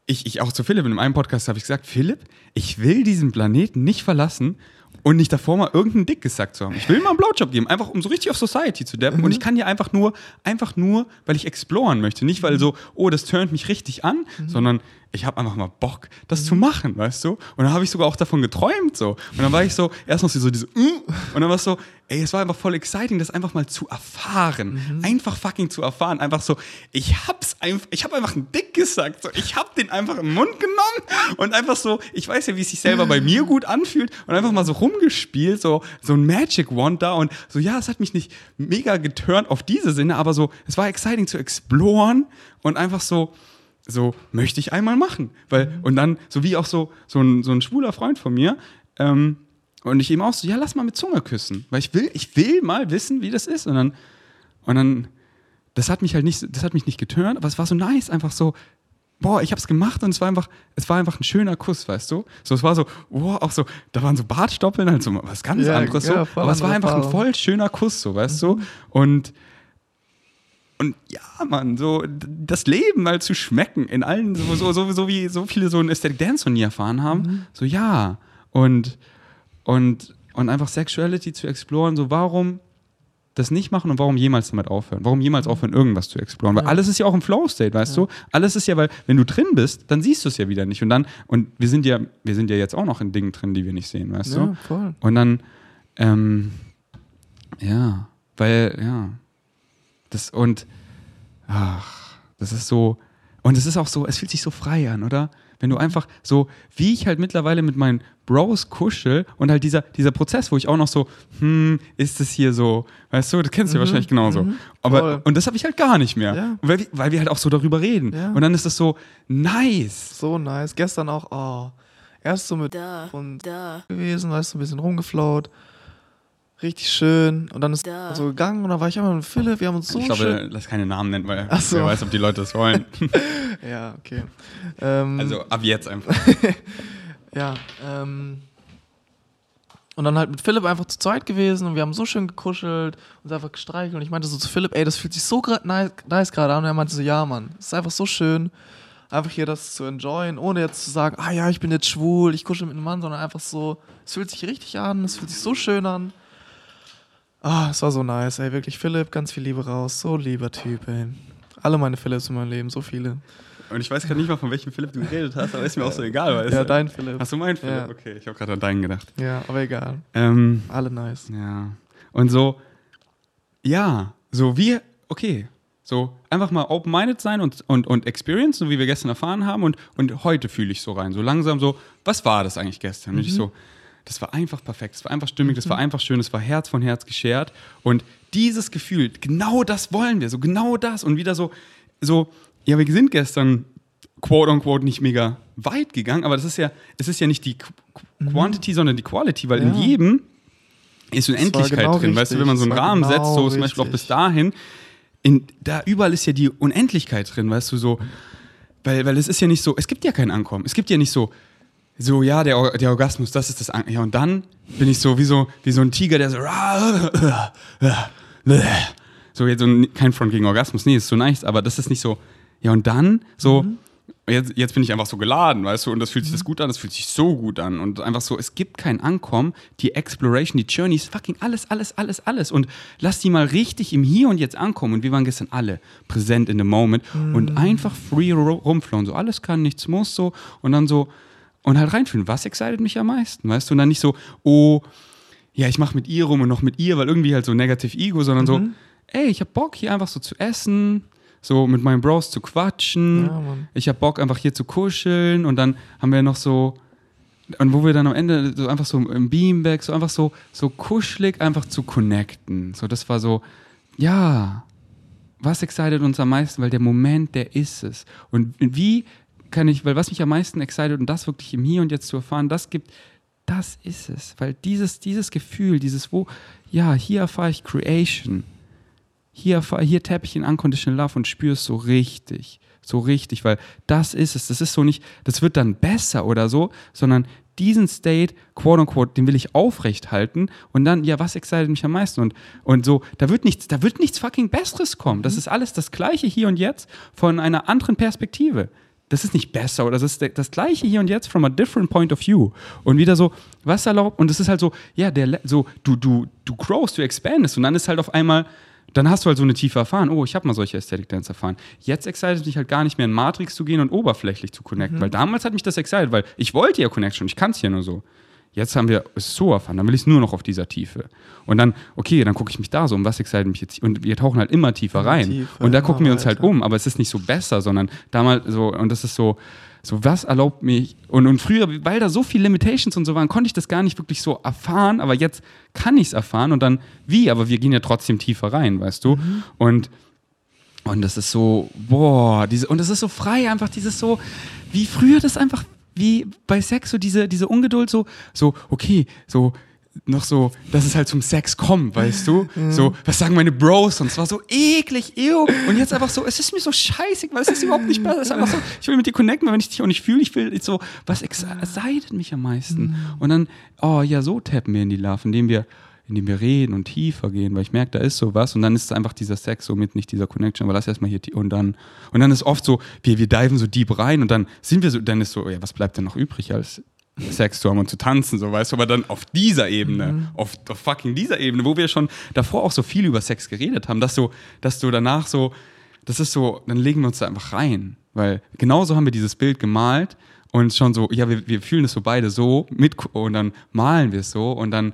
ich, ich auch zu Philipp. In einem Podcast habe ich gesagt, Philipp, ich will diesen Planeten nicht verlassen und nicht davor mal irgendeinen Dick gesagt zu haben. Ich will mal einen Blowjob geben, einfach um so richtig auf Society zu deppen. Mhm. Und ich kann hier einfach nur, einfach nur, weil ich exploren möchte. Nicht, weil so, oh, das turnt mich richtig an, mhm. sondern ich habe einfach mal Bock, das mhm. zu machen, weißt du? Und dann habe ich sogar auch davon geträumt so. Und dann war ich so, erst noch so diese, mm, und dann war es so, ey, es war einfach voll exciting, das einfach mal zu erfahren. Mhm. Einfach fucking zu erfahren. Einfach so, ich hab's einfach, ich habe einfach einen Dick gesagt. So, ich hab den einfach im Mund genommen und einfach so, ich weiß ja, wie es sich selber [laughs] bei mir gut anfühlt und einfach mal so rumgespielt, so, so ein Magic Wand da und so, ja, es hat mich nicht mega geturnt auf diese Sinne, aber so, es war exciting zu exploren und einfach so, so möchte ich einmal machen. Weil, mhm. und dann, so wie auch so, so ein, so ein schwuler Freund von mir, ähm, und ich eben auch so, ja, lass mal mit Zunge küssen. Weil ich will, ich will mal wissen, wie das ist. Und dann, und dann, das hat mich halt nicht, das hat mich nicht geturnt, aber es war so nice, einfach so, boah, ich hab's gemacht und es war einfach, es war einfach ein schöner Kuss, weißt du? So, es war so, boah, auch so, da waren so Bartstoppeln, halt so was ganz ja, anderes ja, so. Aber es war einfach ein voll schöner Kuss, so, weißt mhm. du? Und und ja, Mann, so das Leben mal zu schmecken in allen, so, so, so, so wie so viele so ein Aesthetic Dance noch nie erfahren haben. Mhm. So ja. Und, und, und einfach Sexuality zu exploren, so warum das nicht machen und warum jemals damit aufhören? Warum jemals mhm. aufhören, irgendwas zu exploren? Weil ja. alles ist ja auch im Flow-State, weißt ja. du? Alles ist ja, weil, wenn du drin bist, dann siehst du es ja wieder nicht. Und dann, und wir sind ja, wir sind ja jetzt auch noch in Dingen drin, die wir nicht sehen, weißt ja, du? Voll. Und dann, ähm, ja, weil, ja, das, und, ach, das ist so, und es ist auch so, es fühlt sich so frei an, oder? Wenn du einfach so, wie ich halt mittlerweile mit meinen Bros kuschel und halt dieser, dieser Prozess, wo ich auch noch so, hm, ist es hier so, weißt du, das kennst du mhm, ja wahrscheinlich genauso. Mhm, Aber, und das habe ich halt gar nicht mehr. Ja. Weil, weil, wir halt auch so darüber reden. Ja. Und dann ist das so nice. So nice. Gestern auch, oh, erst so mit da, und da. gewesen, weißt du, ein bisschen rumgeflaut richtig schön. Und dann ist er so gegangen und dann war ich einmal mit Philipp, wir haben uns so Ich glaube, schön lass keine Namen nennen, weil so. wer weiß, ob die Leute das wollen. [laughs] ja, okay. Ähm, also ab jetzt einfach. [laughs] ja, ähm, und dann halt mit Philipp einfach zu zweit gewesen und wir haben so schön gekuschelt und einfach gestreichelt und ich meinte so zu Philipp, ey, das fühlt sich so nice, nice gerade an und er meinte so, ja, Mann, es ist einfach so schön, einfach hier das zu enjoyen, ohne jetzt zu sagen, ah ja, ich bin jetzt schwul, ich kuschel mit einem Mann, sondern einfach so, es fühlt sich richtig an, es fühlt sich so schön an Ah, es war so nice, ey, wirklich. Philipp, ganz viel Liebe raus. So lieber Typ, ey. Alle meine Philipps in meinem Leben, so viele. Und ich weiß gerade nicht mal, von welchem Philipp du geredet hast, aber ist mir auch so egal. Weißt Ja, du? dein Philipp. Hast du meinen Philipp? Ja. Okay, ich habe gerade an deinen gedacht. Ja, aber egal. Ähm, Alle nice. ja. Und so, ja, so wie, okay, so einfach mal open-minded sein und, und, und experience, so wie wir gestern erfahren haben. Und, und heute fühle ich so rein, so langsam so, was war das eigentlich gestern? Und ich so, das war einfach perfekt, das war einfach stimmig, das war einfach schön, das war Herz von Herz geschert. Und dieses Gefühl, genau das wollen wir, so genau das. Und wieder so, so, ja, wir sind gestern quote unquote nicht mega weit gegangen, aber das ist ja, es ist ja nicht die Qu Quantity, sondern die Quality, weil in Ja. jedem ist Unendlichkeit genau drin. Weißt du, richtig, wenn man so einen Rahmen genau setzt, so zum Beispiel auch richtig. bis dahin, in, da überall ist ja die Unendlichkeit drin, weißt du, so, weil, weil es ist ja nicht so, es gibt ja kein Ankommen. Es gibt ja nicht so, so, ja, der, der Orgasmus, das ist das An Ja, und dann bin ich so wie so, wie so ein Tiger, der so, so jetzt so ein, kein Front gegen Orgasmus, nee, ist so nice, aber das ist nicht so, ja, und dann so, jetzt, jetzt bin ich einfach so geladen, weißt du, und das fühlt sich das gut an, das fühlt sich so gut an und einfach so, es gibt kein Ankommen, die Exploration, die Journey ist fucking alles, alles, alles, alles und lass die mal richtig im Hier und Jetzt ankommen und wir waren gestern alle präsent in the moment und einfach free ru- rumflowen, so alles kann, nichts muss, so und dann so, und halt reinfühlen, was excited mich am meisten, weißt du, und dann nicht so, oh, ja, ich mache mit ihr rum und noch mit ihr, weil irgendwie halt so negativ Ego, sondern so, ey, ich hab Bock hier einfach so zu essen, so mit meinen Bros zu quatschen. Ja, ich hab Bock einfach hier zu kuscheln und dann haben wir noch so und wo wir dann am Ende so einfach so im Beamback so einfach so so kuschelig einfach zu connecten. So das war so ja, was excited uns am meisten, weil der Moment, der ist es. Und wie kann ich, weil was mich am meisten excited und das wirklich im Hier und Jetzt zu erfahren, das gibt, das ist es. Weil dieses, dieses Gefühl, dieses, wo, ja, hier erfahre ich Creation. Hier, erfahre, hier tappe ich in Unconditional Love und spüre es so richtig. So richtig, weil das ist es. Das ist so nicht, das wird dann besser oder so, sondern diesen State, quote unquote, den will ich aufrecht halten und dann, ja, was excited mich am meisten? Und, und so, da wird nichts, da wird nichts fucking Besseres kommen. Das ist alles das Gleiche hier und jetzt von einer anderen Perspektive. Das ist nicht besser oder das ist das Gleiche hier und jetzt from a different point of view. Und wieder so, was erlaubt, und es ist halt so, ja, der, so, du, du, du growst, du expandest und dann ist halt auf einmal, dann hast du halt so eine Tiefe erfahren. Oh, ich habe mal solche Aesthetic Dance erfahren. Jetzt excited mich halt gar nicht mehr in Matrix zu gehen und oberflächlich zu connecten, weil damals hat mich das excited, weil ich wollte ja Connection, ich kann es ja nur so. Jetzt haben wir es so erfahren, dann will ich es nur noch auf dieser Tiefe. Und dann, okay, dann gucke ich mich da so um, was excited mich jetzt? Und wir tauchen halt immer tiefer rein. tiefer, und da gucken wir uns halt um, aber es ist nicht so besser, sondern damals so, und das ist so, so was erlaubt mich, und, und früher, weil da so viele Limitations und so waren, konnte ich das gar nicht wirklich so erfahren, aber jetzt kann ich es erfahren und dann, wie, aber wir gehen ja trotzdem tiefer rein, weißt du? Und und das ist so, boah, diese, und das ist so frei, einfach dieses so, wie früher das einfach, wie bei Sex, so diese, diese Ungeduld, so, so, okay, so, noch so, dass es halt zum Sex kommt, weißt du? So, was sagen meine Bros? Und es war so eklig, ew. Und jetzt einfach so, es ist mir so scheißig, weil es ist überhaupt nicht besser. Es ist einfach so, ich will mit dir connecten, weil wenn ich dich auch nicht fühle, ich will so, was excited mich am meisten? Und dann, oh ja, so tappen wir in die Love, indem wir, indem wir reden und tiefer gehen, weil ich merke, da ist sowas und dann ist es einfach dieser Sex somit nicht dieser Connection, aber lass erstmal hier und dann und dann ist oft so, wir, wir diven so deep rein und dann sind wir so, dann ist so, ja, was bleibt denn noch übrig als Sex zu haben und zu tanzen, so weißt du, aber dann auf dieser Ebene, auf, auf fucking dieser Ebene, wo wir schon davor auch so viel über Sex geredet haben, dass du, dass du danach so, das ist so, dann legen wir uns da einfach rein, weil genauso haben wir dieses Bild gemalt und schon so, ja, wir, wir fühlen es so beide so mit und dann malen wir es so und dann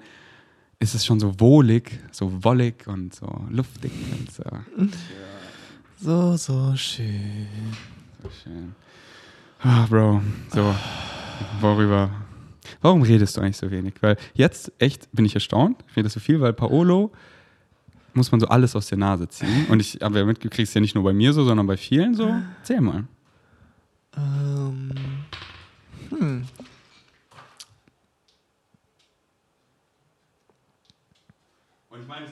ist es schon so wohlig, so wollig und so luftig und so. So, so schön. so schön. Ah, Bro, so, worüber, warum redest du eigentlich so wenig? Weil jetzt echt bin ich erstaunt, ich rede so viel, weil Paolo muss man so alles aus der Nase ziehen und ich habe ja mitgekriegt, es ist ja nicht nur bei mir so, sondern bei vielen so. Erzähl mal. Ähm, hm. Und ich meine,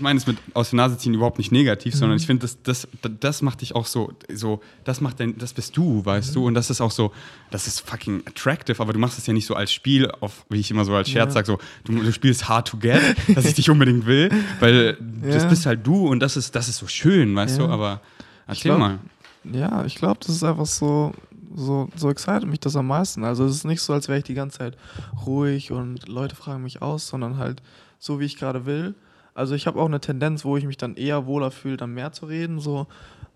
ich meine es mit aus der Nase ziehen überhaupt nicht negativ, sondern ich finde, das, das, das macht dich auch so, so das macht dein, das bist du, weißt du, und das ist auch so, das ist fucking attractive, aber du machst es ja nicht so als Spiel, auf, wie ich immer so als Scherz Ja. sage, so, du, du spielst hard to get, dass ich dich [laughs] unbedingt will, weil das Ja. bist halt du und das ist, das ist so schön, weißt Ja. du, aber erzähl glaub- mal. Ja, ich glaube, das ist einfach so, so, so excited mich das am meisten. Also es ist nicht so, als wäre ich die ganze Zeit ruhig und Leute fragen mich aus, sondern halt so wie ich gerade will. Also ich habe auch eine Tendenz, wo ich mich dann eher wohler fühle, dann mehr zu reden. So,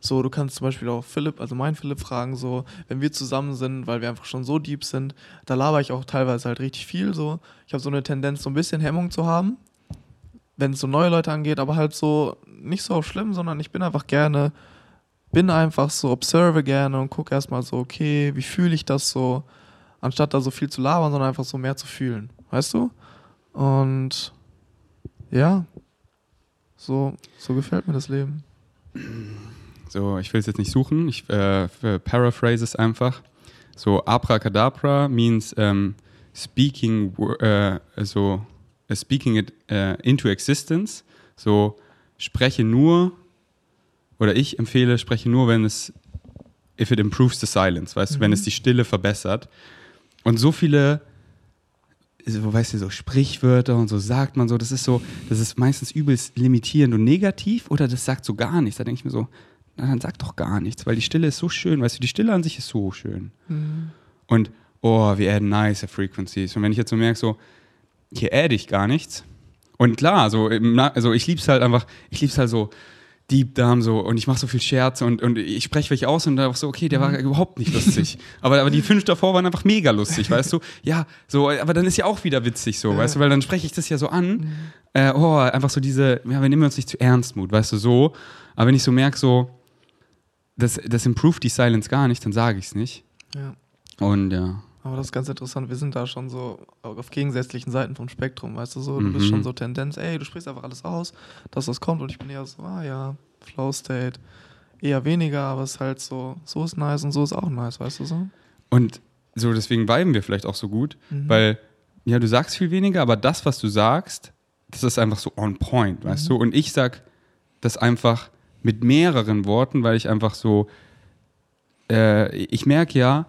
so du kannst zum Beispiel auch Philipp, also meinen Philipp fragen, so, wenn wir zusammen sind, weil wir einfach schon so deep sind, da laber ich auch teilweise halt richtig viel. So, ich habe so eine Tendenz, so ein bisschen Hemmung zu haben, wenn es so neue Leute angeht, aber halt so nicht so schlimm, sondern ich bin einfach gerne, bin einfach so, observe gerne und gucke erstmal so, okay, wie fühle ich das so, anstatt da so viel zu labern, sondern einfach so mehr zu fühlen, weißt du? Und ja, so, so gefällt mir das Leben. So, ich will es jetzt nicht suchen, ich äh, paraphrase es einfach. So, abracadabra means um, speaking, uh, so, uh, speaking it uh, into existence. So, spreche nur, oder ich empfehle, spreche nur, wenn es, if it improves the silence, weißt mhm. du, wenn es die Stille verbessert. Und so viele so, weißt du, so Sprichwörter und so sagt man so, das ist so, das ist meistens übelst limitierend und negativ oder das sagt so gar nichts. Da denke ich mir so, na, dann sag doch gar nichts, weil die Stille ist so schön, weißt du, die Stille an sich ist so schön. Mhm. Und, oh, wir adden nice frequencies. Und wenn ich jetzt so merke, so, hier adde ich gar nichts. Und klar, so, also ich lieb's halt einfach, ich lieb's halt so, Deep Darm so und ich mache so viel Scherze und, und ich spreche welche aus und da auch so, okay, der war mhm. überhaupt nicht lustig. [laughs] aber, aber die fünf davor waren einfach mega lustig, weißt du? Ja, so, aber dann ist ja auch wieder witzig so, ja. weißt du, weil dann spreche ich das ja so an. Mhm. Äh, oh, einfach so diese, ja, wir nehmen uns nicht zu ernst, Mut, weißt du, so. Aber wenn ich so merke, so, das, das improved die Silence gar nicht, dann sage ich es nicht. Ja. Und ja. Aber das ist ganz interessant, wir sind da schon so auf gegensätzlichen Seiten vom Spektrum, weißt du so, du mhm. bist schon so Tendenz, ey, du sprichst einfach alles aus, dass das kommt und ich bin eher so, ah ja, Flow State, eher weniger, aber es ist halt so, so ist nice und so ist auch nice, weißt du so? Und so deswegen weiben wir vielleicht auch so gut, mhm. weil ja, du sagst viel weniger, aber das, was du sagst, das ist einfach so on point, weißt mhm. du? Und ich sag das einfach mit mehreren Worten, weil ich einfach so, äh, ich merke ja,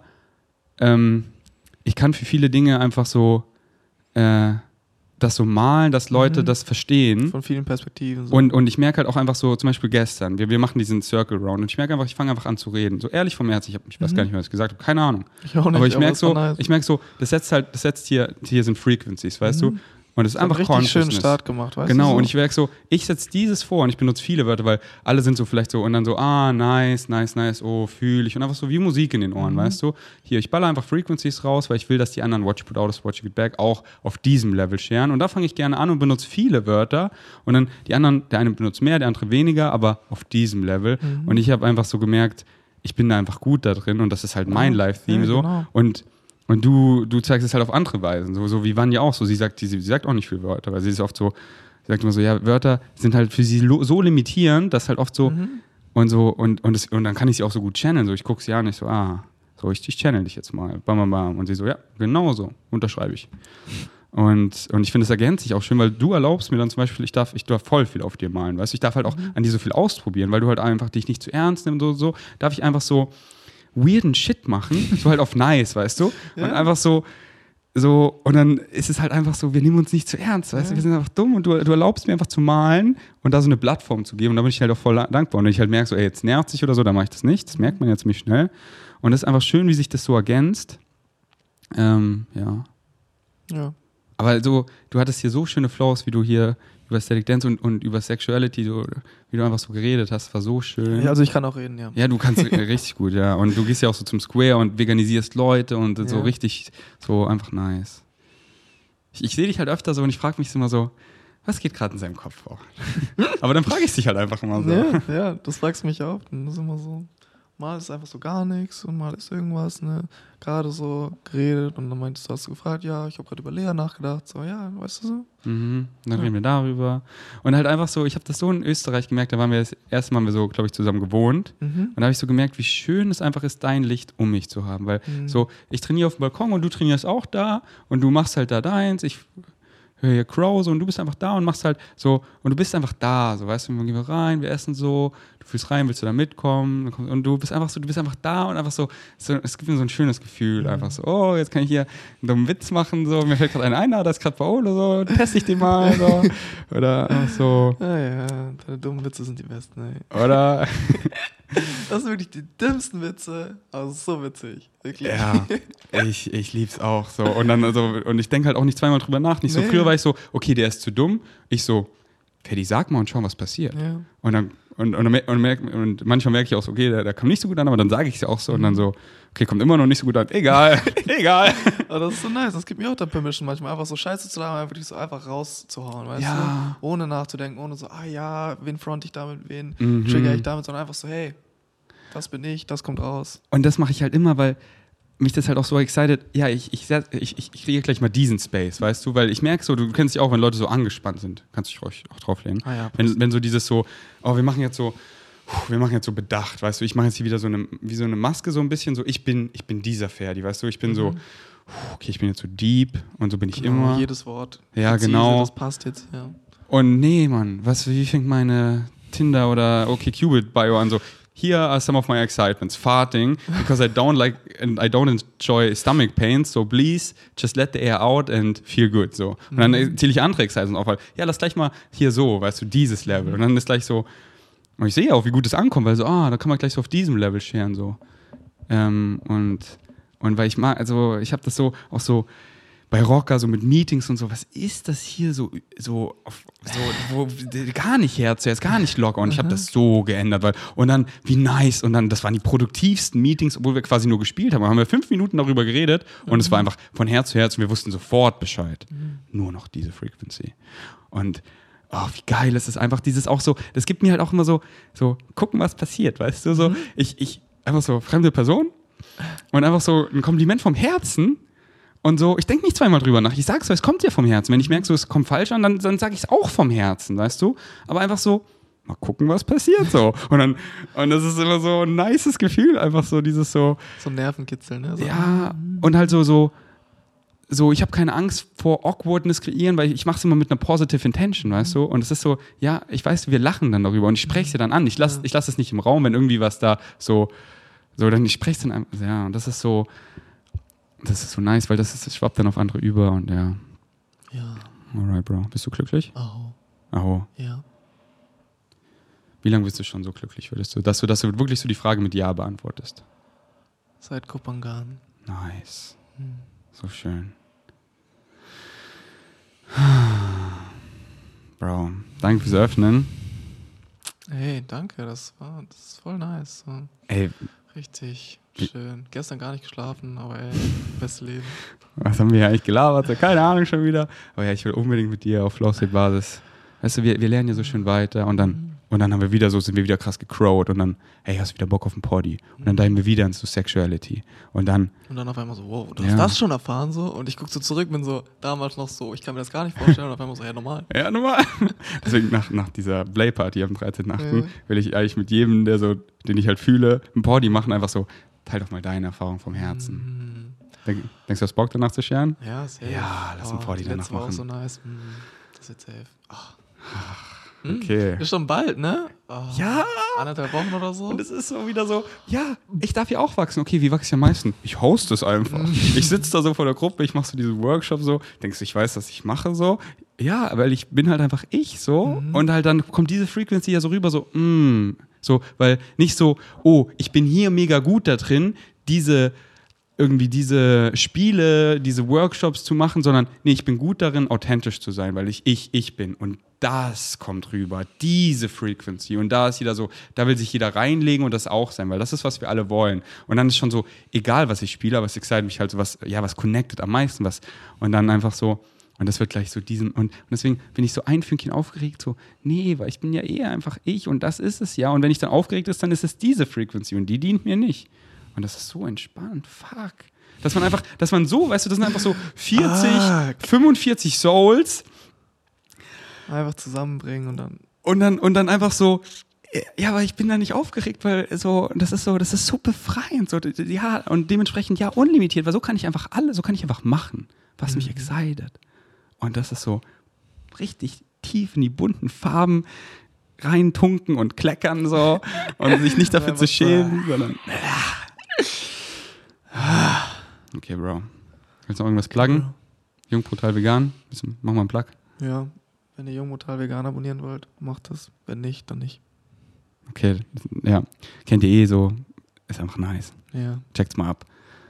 ähm, ich kann für viele Dinge einfach so äh, das so malen, dass Leute mhm. das verstehen. Von vielen Perspektiven. So. Und, und ich merke halt auch einfach so, zum Beispiel gestern, wir, wir machen diesen Circle Round und ich merke einfach, ich fange einfach an zu reden. So ehrlich vom Herzen, ich, hab, ich weiß mhm. gar nicht mehr, was ich gesagt habe, keine Ahnung. Ich auch nicht, aber ich merke so, nice. ich merke so, das setzt halt, das setzt hier, hier sind Frequencies, weißt mhm. du? Und es ist einfach einen richtig schönen Start gemacht, weißt genau, du? Genau, so? und ich merke so, ich setze dieses vor und ich benutze viele Wörter, weil alle sind so vielleicht so und dann so, ah, nice, nice, nice, oh, fühle ich. Und einfach so wie Musik in den Ohren, mhm. weißt du? Hier, ich baller einfach Frequencies raus, weil ich will, dass die anderen Watch Put Out, Watch Get Back auch auf diesem Level scheren. Und da fange ich gerne an und benutze viele Wörter. Und dann die anderen, der eine benutzt mehr, der andere weniger, aber auf diesem Level. Mhm. Und ich habe einfach so gemerkt, ich bin da einfach gut da drin und das ist halt mein Live-Theme ja, so. Genau. Und und du, du zeigst es halt auf andere Weisen, so, so wie Vanya auch so. Sie sagt, sie, sie sagt auch nicht viele Wörter, weil sie ist oft so, sie sagt immer so, ja, Wörter sind halt für sie so limitierend, dass halt oft so mhm. und so, und, und, das, und dann kann ich sie auch so gut channeln. So, ich gucke sie an, ich so, ah, so, ich, ich channel dich jetzt mal. Bam, bam, bam. Und sie so, ja, genau so, unterschreibe ich. Und, und ich finde, es ergänzt sich auch schön, weil du erlaubst mir dann zum Beispiel, ich darf, ich darf voll viel auf dir malen, weißt du, ich darf halt auch mhm. an dir so viel ausprobieren, weil du halt einfach dich nicht zu ernst nimmst und so, so, darf ich einfach so, weirden Shit machen, [laughs] so halt auf nice, weißt du? Ja. Und einfach so, so, und dann ist es halt einfach so, wir nehmen uns nicht zu ernst, weißt ja. du, wir sind einfach dumm und du, du erlaubst mir einfach zu malen und da so eine Plattform zu geben und da bin ich halt auch voll dankbar. Und wenn ich halt merke, so, ey, jetzt nervt sich oder so, dann mache ich das nicht, das merkt man ja ziemlich schnell. Und das ist einfach schön, wie sich das so ergänzt. Ähm, ja. Ja. Aber so, du hattest hier so schöne Flows, wie du hier über Static Dance und, und über Sexuality, du, wie du einfach so geredet hast, war so schön. Ja, also ich kann auch reden, ja. Ja, du kannst [laughs] richtig gut, ja. Und du gehst ja auch so zum Square und veganisierst Leute und ja. so richtig, so einfach nice. Ich, ich sehe dich halt öfter so und ich frage mich immer so, was geht gerade in seinem Kopf vor? [laughs] Aber dann frage ich dich halt einfach immer so. Ja, ja, das fragst du mich auch. Das ist immer so mal ist einfach so gar nichts und mal ist irgendwas, ne? Gerade so geredet und dann meintest du, hast du gefragt, ja, ich habe gerade über Lea nachgedacht, so, ja, weißt du so? Mhm, dann ja. reden wir darüber. Und halt einfach so, ich habe das so in Österreich gemerkt, da waren wir das erste Mal so, glaube ich, zusammen gewohnt. Mhm. Und da habe ich so gemerkt, wie schön es einfach ist, dein Licht um mich zu haben. Weil mhm. so, ich trainiere auf dem Balkon und du trainierst auch da und du machst halt da deins, ich höre hier Crow so und du bist einfach da und machst halt so und du bist einfach da, so weißt du, wir gehen rein, wir essen so, du fühlst rein, willst du da mitkommen und du bist einfach so, du bist einfach da und einfach so, es gibt mir so ein schönes Gefühl, mhm. einfach so, oh, jetzt kann ich hier einen dummen Witz machen, so, mir fällt gerade einer ein, ah, da ist gerade Paolo, so, teste ich den mal, so, [laughs] oder so. Ja, ja, deine dummen Witze sind die besten, ey. Oder, [laughs] Das sind wirklich die dümmsten Witze, aber ist so witzig. Wirklich. Ja, ich, ich lieb's auch so. Und dann, also, und ich denke halt auch nicht zweimal drüber nach. Nicht so, Nee. früher war ich so, okay, der ist zu dumm. Ich so, Paddy, sag mal und schau, was passiert. Ja. Und dann, und, und, und, merk, und manchmal merke ich auch so, okay, der, der kam nicht so gut an, aber dann sage ich es auch so und dann Mhm. so, okay, kommt immer noch nicht so gut an. Egal, [laughs] egal. [laughs] Aber das ist so nice. Das gibt mir auch dann Permission manchmal, einfach so Scheiße zu labern, wirklich so einfach rauszuhauen, weißt Ja. du? Ohne nachzudenken, ohne so, ah ja, wen front ich damit, wen Mhm. trigger ich damit, sondern einfach so, hey, das bin ich, das kommt raus. Und das mache ich halt immer, weil mich das halt auch so excited. Ja, ich, ich, ich, ich kriege gleich mal diesen Space, weißt du? Weil ich merke so, du kennst dich auch, wenn Leute so angespannt sind. Kannst dich ruhig auch drauflehnen. Ah ja, Wenn, wenn so dieses so, oh, wir machen jetzt so, wir machen jetzt so bedacht, weißt du? Ich mache jetzt hier wieder so eine, wie so eine Maske so ein bisschen, so ich bin, ich bin dieser Ferdi, weißt du? Ich bin so, puh, okay, ich bin jetzt so deep und so bin ich Genau, immer. Jedes Wort. Ja, Präzise, genau. Das passt jetzt, ja. Und nee, Mann, was, wie fängt meine Tinder oder OkCupid-Bio an? So, here are some of my excitements. Farting, because I don't like and I don't enjoy stomach pains, so please just let the air out and feel good. So. Und dann zähle ich andere Excitements auf, weil, ja, lass gleich mal hier so, weißt du, dieses Level. Und dann ist gleich so, und ich sehe auch, wie gut es ankommt, weil so, ah, da kann man gleich so auf diesem Level scheren, so. Ähm, und, und weil ich mag, also ich habe das so, auch so bei Rocker, so mit Meetings und so, was ist das hier so, so, so wo, gar nicht Herz, ist gar nicht locker. Und ich habe das so geändert, weil, und dann, wie nice, und dann, das waren die produktivsten Meetings, obwohl wir quasi nur gespielt haben, haben wir fünf Minuten darüber geredet und es war einfach von Herz zu Herz und wir wussten sofort Bescheid. Nur noch diese Frequency. Und, oh, wie geil ist es einfach, dieses auch so, das gibt mir halt auch immer so, so, gucken, was passiert, weißt du, so, ich, ich, einfach so, fremde Person und einfach so ein Kompliment vom Herzen und so, ich denke nicht zweimal drüber nach. Ich sag's so, es kommt ja vom Herzen. Wenn ich merke, so, es kommt falsch an, dann, dann sage ich es auch vom Herzen, weißt du? Aber einfach so, mal gucken, was passiert so. [laughs] Und dann, und das ist immer so ein nices Gefühl, einfach so dieses so, So Nervenkitzel, ne? So, ja, und halt so, so, so, ich habe keine Angst vor Awkwardness kreieren, weil ich mache es immer mit einer positive Intention, weißt du? Und es ist so, ja, ich weiß, wir lachen dann darüber und ich spreche es ja dann an. Ich lasse ich lass es nicht im Raum, wenn irgendwie was da so, so, dann ich spreche es dann einfach, ja, und das ist so, das ist so nice, weil das, ist, das schwappt dann auf andere über und ja, Ja. alright, Bro. Bist du glücklich? Oh, Oh. ja. Wie lange bist du schon so glücklich, würdest du, dass du, dass du wirklich so die Frage mit Ja beantwortest? Seit Kopangan. Nice. Hm. So schön. Bro, danke fürs Öffnen. Hey, danke, das war, das ist voll nice. Ey, Richtig schön. Gestern gar nicht geschlafen, aber ey, [laughs] beste Leben. was haben wir hier eigentlich gelabert? Keine Ahnung schon wieder. Aber ja, ich will unbedingt mit dir auf Flow-State-Basis. Weißt du, wir, wir lernen ja so schön weiter und dann, und dann haben wir wieder so, sind wir wieder krass gecrowed und dann, hey, hast du wieder Bock auf ein Poddy? Und dann diven wir wieder ins so Sexuality. Und dann, Und dann auf einmal so, wow, du Ja. hast das schon erfahren so? Und ich guck so zurück, bin so damals noch so, ich kann mir das gar nicht vorstellen. Und auf einmal so, ja, normal. Ja, normal. [laughs] Deswegen nach, nach dieser Play-Party am 13.8. Ja. will ich eigentlich mit jedem, der so, den ich halt fühle, ein Party machen, einfach so, teil doch mal deine Erfahrung vom Herzen. Mm, Denk, denkst du, hast Bock danach zu scheren? ja, safe. Ja, lass ein Oh, die danach letzte war auch machen. so nice. Mm, das wird safe. Ach. Okay. Ist schon bald, ne? Oh, Ja. Anderthalb Wochen oder so. Und es ist so wieder so, ja, ich darf hier auch wachsen. Okay, wie wachse ich am meisten? Ich host es einfach. Ich sitze da so vor der Gruppe, ich mache so diesen Workshop so, denkst du, ich weiß, was ich mache so? Ja, weil ich bin halt einfach ich so und halt dann kommt diese Frequency ja so rüber so, mm, so, weil nicht so, oh, ich bin hier mega gut da drin, diese irgendwie diese Spiele, diese Workshops zu machen, sondern nee, ich bin gut darin, authentisch zu sein, weil ich ich, ich bin. Und das kommt rüber, diese Frequency. Und da ist jeder so, da will sich jeder reinlegen und das auch sein, weil das ist, was wir alle wollen. Und dann ist schon so, egal was ich spiele, aber es excite mich halt so, was, ja, was connected am meisten, was. Und dann einfach so, und das wird gleich so diesen, und, und deswegen bin ich so ein Fünkchen aufgeregt, so, nee, weil ich bin ja eher einfach ich und das ist es ja. Und wenn ich dann aufgeregt ist, dann ist es diese Frequency und die dient mir nicht. Und das ist so entspannt. Fuck. Dass man einfach, dass man so, weißt du, das sind einfach so 40, Fuck. 45 Souls Einfach zusammenbringen und dann. und dann, und dann einfach so, ja, aber ich bin da nicht aufgeregt, weil so, das ist so, das ist so befreiend. So, ja, und dementsprechend ja unlimitiert, weil so kann ich einfach alle, so kann ich einfach machen, was mich excited. Und das ist so richtig tief in die bunten Farben reintunken und kleckern so und sich nicht [laughs] dafür zu schämen, sondern. Okay, Bro. Willst du noch irgendwas pluggen? Jung, brutal, vegan? Mach mal einen Plug. Ja, wenn ihr Jungmutal vegan abonnieren wollt, macht das. Wenn nicht, dann nicht. Okay, ja. Kennt ihr eh so. Ist einfach nice. Ja. Checkt's mal ab.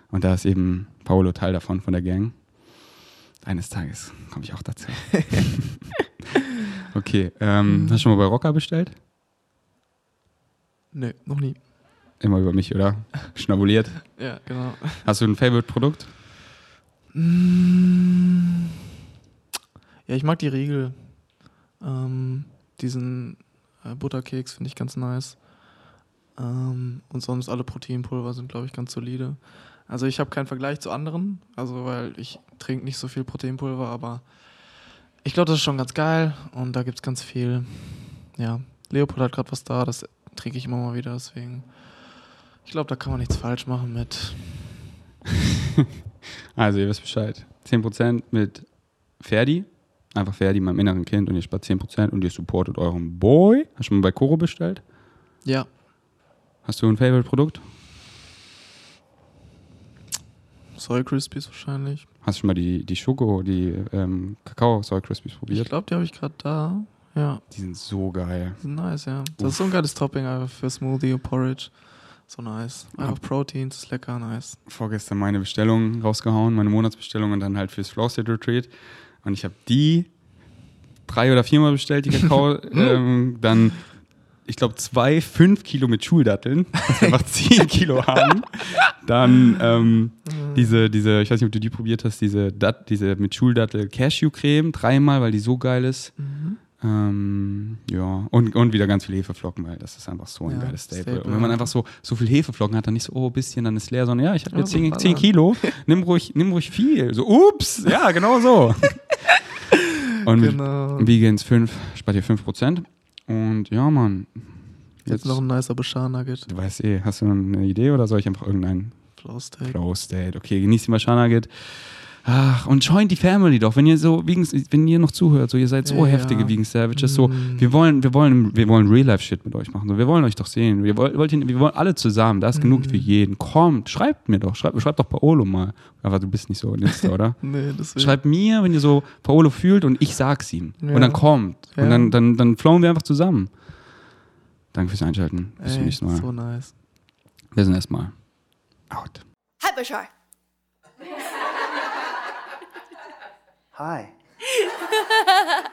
Und da ist eben Paolo Teil davon, von der Gang. Eines Tages komme ich auch dazu. [laughs] okay, ähm, hast du schon mal bei Rocker bestellt? Nee, noch nie. Immer über mich, oder? Schnabuliert. [laughs] Ja, genau. Hast du ein Favorite-Produkt? Ja, ich mag die Riegel. Ähm, diesen äh, Butterkeks finde ich ganz nice. Ähm, und sonst alle Proteinpulver sind, glaube ich, ganz solide. Also ich habe keinen Vergleich zu anderen, also weil ich trinke nicht so viel Proteinpulver, aber ich glaube, das ist schon ganz geil und da gibt es ganz viel. Ja, Leopold hat gerade was da, das trinke ich immer mal wieder, deswegen. Ich glaube, da kann man nichts falsch machen mit. [laughs] Also, ihr wisst Bescheid. 10% mit Ferdi. Einfach Ferdi, meinem inneren Kind. Und ihr spart 10% und ihr supportet euren Boy. Hast du schon mal bei Koro bestellt? Ja, Hast du ein Favorite-Produkt? Soy Crispies wahrscheinlich. Hast du schon mal die, die Schoko, die ähm, Kakao Soy Crispies Ich probiert? glaube, die habe ich gerade da. Ja, Die sind so geil. die sind nice, ja. Das ist so ein geiles Topping einfach für Smoothie und Porridge. So nice. Einfach Proteins, ist lecker, nice. Vorgestern meine Bestellung rausgehauen, meine Monatsbestellung und dann halt fürs Flow State Retreat. Und ich habe die drei oder viermal bestellt, die Kakao. [laughs] ähm, dann, ich glaube, zwei, fünf Kilo mit Schuldatteln, dass wir einfach zehn [laughs] Kilo haben. Dann ähm, diese, diese, ich weiß nicht, ob du die probiert hast, diese, Dat, diese mit Schuldattel Cashew-Creme, dreimal, weil die so geil ist. Ähm, ja, und, und wieder ganz viel Hefeflocken, weil das ist einfach so ein Ja, geiles Staple. Staple, Und wenn man einfach so, so viel Hefeflocken hat, dann nicht so, oh, bisschen, dann ist leer, sondern ja, ich habe jetzt so 10, ballern. 10 Kilo, nimm ruhig, nimm ruhig viel. So, ups, ja, genau so. [laughs] und mit Genau. Vegans 5, spart ihr 5%. Und ja, Mann. Jetzt noch ein nicer Bashar Nugget. Du weißt eh, hast du eine Idee oder soll ich einfach irgendeinen Flow Steak. Flow State? Okay, genießt die Maschana-Nugget. Ach, und joint die Family doch, wenn ihr so, Vegan, wenn ihr noch zuhört, so ihr seid so Ja. heftige Vegan Savages, so, Mm. wir wollen, wir wollen, wir wollen Real-Life-Shit mit euch machen, so, wir wollen euch doch sehen, wir wollen, wollt ihr, wir wollen alle zusammen, da ist genug Mm. für jeden, kommt, schreibt mir doch, schreibt, schreibt doch Paolo mal, aber du bist nicht so ein Insta, [laughs] oder? Nee, deswegen. Schreibt mir, wenn ihr so Paolo fühlt und ich sag's ihm. Ja. Und dann kommt. Ja. Und dann, dann, dann flowen wir einfach zusammen. Danke fürs Einschalten. Bis zum nächsten Mal. so nice. Wir sind erstmal out. Bashar. Hi. [laughs]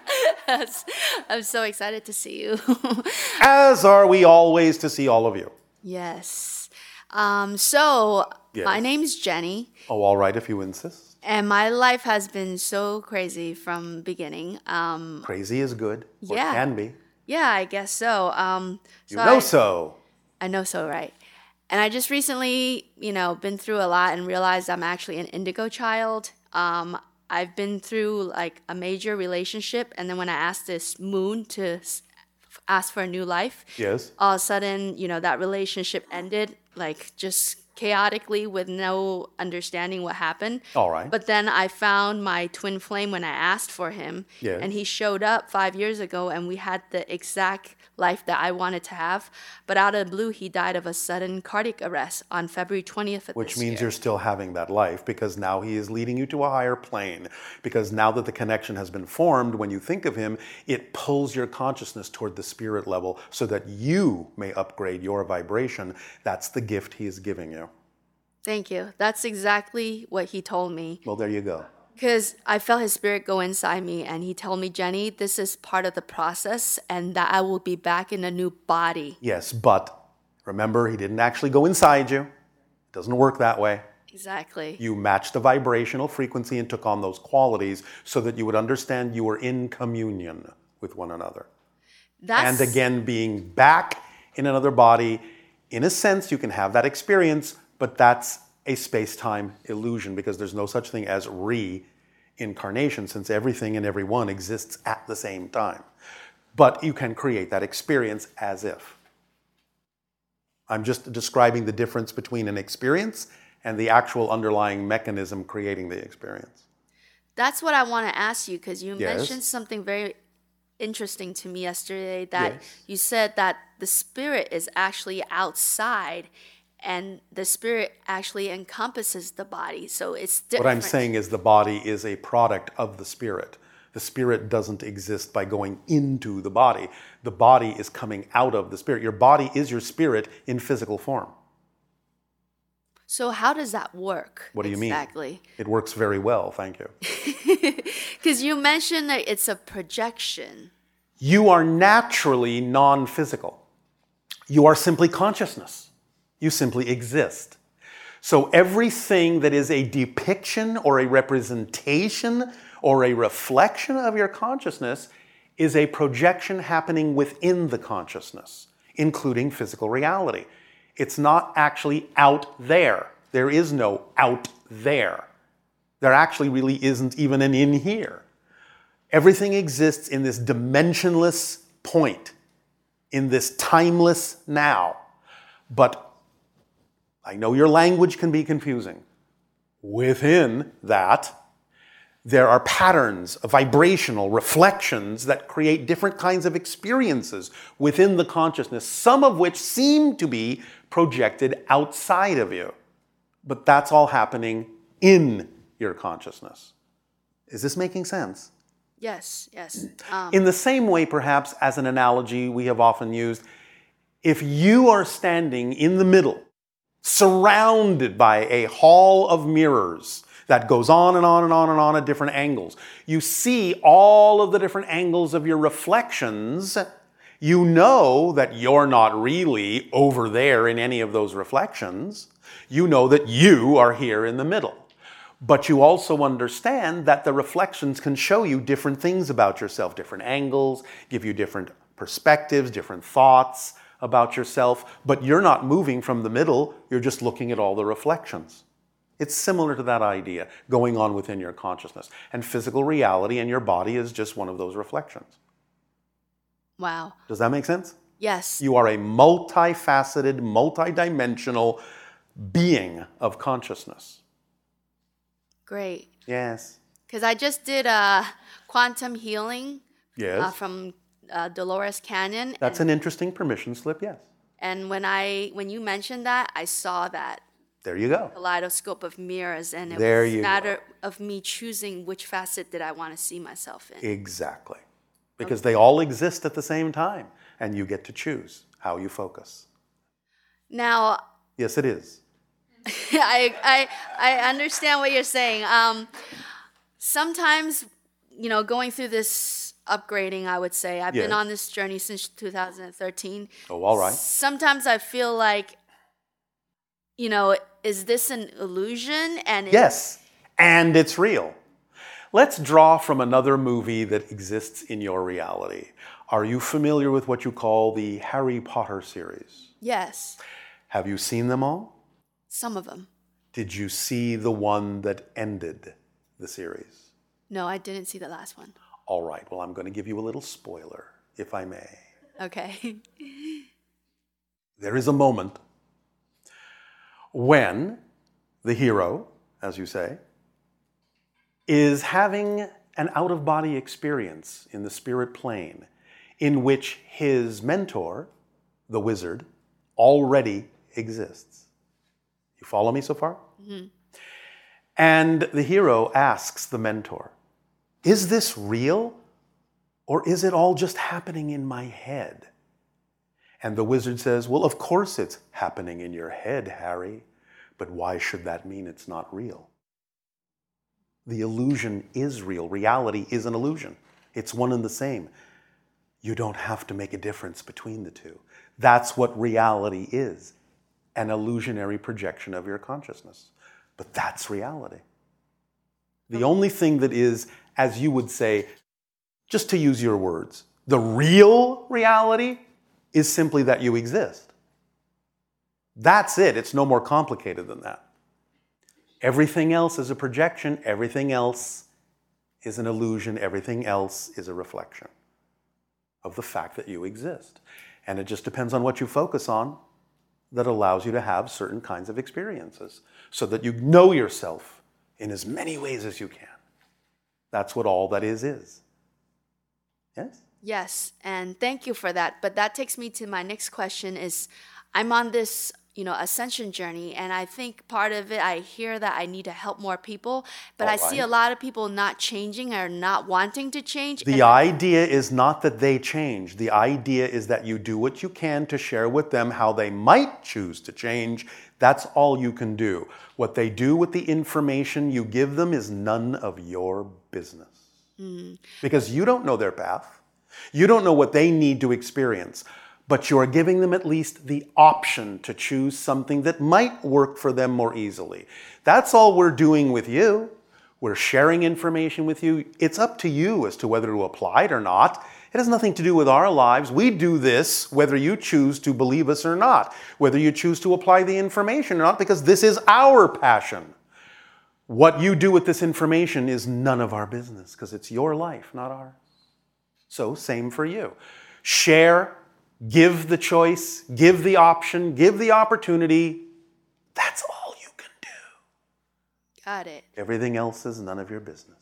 I'm so excited to see you. [laughs] As are we always to see all of you. yes. Um, so, my Yes. name's Jenny, Oh, all right, if you insist. and my life has been so crazy from beginning. Um, Crazy is good. Yeah. can be. yeah, I guess so. Um, You know I, so. I know so, right? And I just recently, you know, been through a lot and realized I'm actually an indigo child. Um, I've been through like a major relationship, and then when I asked this moon to ask for a new life, Yes. all of a sudden, you know, that relationship ended like just chaotically with no understanding what happened. All right. But then I found my twin flame when I asked for him. Yes. And he showed up five years ago and we had the exact life that I wanted to have. But out of the blue, he died of a sudden cardiac arrest on February 20th of Which means year. you're still having that life because now he is leading you to a higher plane. Because now that the connection has been formed, when you think of him, it pulls your consciousness toward the spirit level so that you may upgrade your vibration. That's the gift he is giving you. Thank you. That's exactly what he told me. Well, there you go. Because I felt his spirit go inside me, and he told me, Jenny, this is part of the process, and that I will be back in a new body. Yes, but remember, he didn't actually go inside you. It doesn't work that way. Exactly. You matched the vibrational frequency and took on those qualities so that you would understand you were in communion with one another. That's And again, being back in another body, in a sense, you can have that experience, but that's a space time illusion because there's no such thing as reincarnation since everything and everyone exists at the same time. But you can create that experience as if. I'm just describing the difference between an experience and the actual underlying mechanism creating the experience. That's what I want to ask you because you Yes. mentioned something very interesting to me yesterday that Yes. you said that the spirit is actually outside and the spirit actually encompasses the body. So it's different. What. I'm saying is the body is a product of the spirit. The spirit doesn't exist by going into the body. The body is coming out of the spirit. Your body is your spirit in physical form. So how does that work? What do you mean? exactly? It works very well, thank you. [laughs] Because you mentioned that it's a projection. You are naturally non physical. You are simply consciousness. You simply exist. So everything that is a depiction or a representation or a reflection of your consciousness is a projection happening within the consciousness, including physical reality. It's not actually out there. There is no out there. There actually really isn't even an in here. Everything exists in this dimensionless point, in this timeless now. But I know your language can be confusing. Within that, there are patterns vibrational reflections that create different kinds of experiences within the consciousness, some of which seem to be projected outside of you. But that's all happening in your consciousness. Is this making sense? Yes, yes. Um, In the same way, perhaps, as an analogy we have often used, if you are standing in the middle, surrounded by a hall of mirrors that goes on and on and on and on at different angles, you see all of the different angles of your reflections. You know that you're not really over there in any of those reflections. You know that you are here in the middle. But you also understand that the reflections can show you different things about yourself, different angles, give you different perspectives, different thoughts about yourself. But you're not moving from the middle, you're just looking at all the reflections. It's similar to that idea going on within your consciousness. And physical reality and your body is just one of those reflections. wow. Does that make sense? Yes. You are a multifaceted, multidimensional being of consciousness. Great. Yes. Because I just did a quantum healing Yes. uh, from uh, Dolores Canyon. That's an interesting permission slip, yes. And when I when you mentioned that, I saw that There you go. kaleidoscope of mirrors, and it There was a go. matter of me choosing which facet did I want to see myself in. Exactly. Because they all exist at the same time, and you get to choose how you focus. Now, Yes, it is. [laughs] I, I I understand what you're saying. Um, sometimes, you know, going through this upgrading, I would say I've been on this journey since 2013. Oh, all right. Sometimes I feel like, you know, is this an illusion? And Yes, and it's real. Let's draw from another movie that exists in your reality. Are you familiar with what you call the Harry Potter series? yes, Have you seen them all? some of them. Did you see the one that ended the series? No, I didn't see the last one. All right, well, I'm going to give you a little spoiler, if I may. Okay. [laughs] There is a moment when the hero, as you say, is having an out of body experience in the spirit plane in which his mentor, the wizard, already exists. You follow me so far? Mm-hmm. And the hero asks the mentor, Is this real? Or is it all just happening in my head? And the wizard says, Well, of course it's happening in your head, Harry, but why should that mean it's not real? The illusion is real. Reality is an illusion, it's one and the same. You don't have to make a difference between the two. That's what reality is an illusionary projection of your consciousness. But that's reality. The only thing that is, as you would say, just to use your words, the real reality is simply that you exist. That's it. It's no more complicated than that. Everything else is a projection, everything else is an illusion, everything else is a reflection of the fact that you exist. And it just depends on what you focus on that allows you to have certain kinds of experiences so that you know yourself in as many ways as you can. That's what all that is is. Yes? Yes, and thank you for that. But that takes me to my next question is I'm on this you know ascension journey and i think part of it i hear that i need to help more people but i see a lot of people not changing or not wanting to change The idea is not that they change. The idea is that you do what you can to share with them how they might choose to change. That's all you can do. What they do with the information you give them is none of your business. Mm. Because you don't know their path. You don't know what they need to experience. But you're giving them at least the option to choose something that might work for them more easily. That's all we're doing with you. We're sharing information with you. It's up to you as to whether to apply it or not. It has nothing to do with our lives. We do this whether you choose to believe us or not, whether you choose to apply the information or not, because this is our passion. What you do with this information is none of our business because it's your life, not ours. So, same for you. Share, give the choice, give the option, give the opportunity. That's all you can do. got it Everything else is none of your business.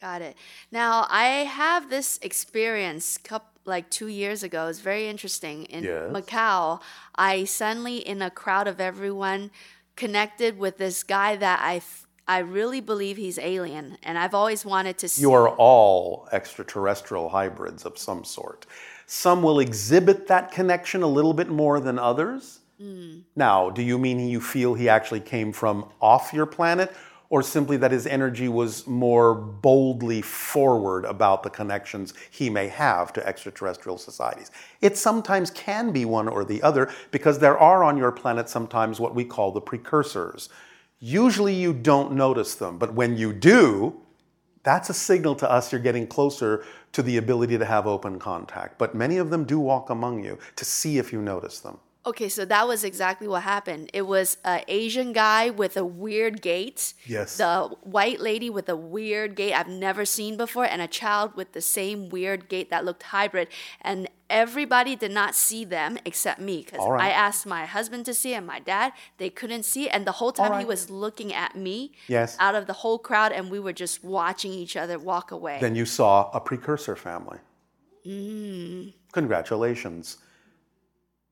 Got it. Now I have this experience coup- like two years ago. It's very interesting. In Yes. Macau, I suddenly, in a crowd of everyone, connected with this guy that I I really believe he's alien, and I've always wanted to see. You are all extraterrestrial hybrids of some sort. Some will exhibit that connection a little bit more than others. Hmm. Now, do you mean you feel he actually came from off your planet, or simply that his energy was more boldly forward about the connections he may have to extraterrestrial societies? It sometimes can be one or the other because there are on your planet sometimes what we call the precursors. Usually you don't notice them, but when you do, that's a signal to us you're getting closer to the ability to have open contact. But many of them do walk among you to see if you notice them. Okay, so that was exactly what happened. It was an Asian guy with a weird gait. Yes. The white lady with a weird gait I've never seen before, and a child with the same weird gait that looked hybrid. And everybody did not see them except me because right. I asked my husband to see and my dad. They couldn't see. And the whole time he was looking at me Yes. out of the whole crowd, and we were just watching each other walk away. Then you saw a precursor family. Mm. Congratulations.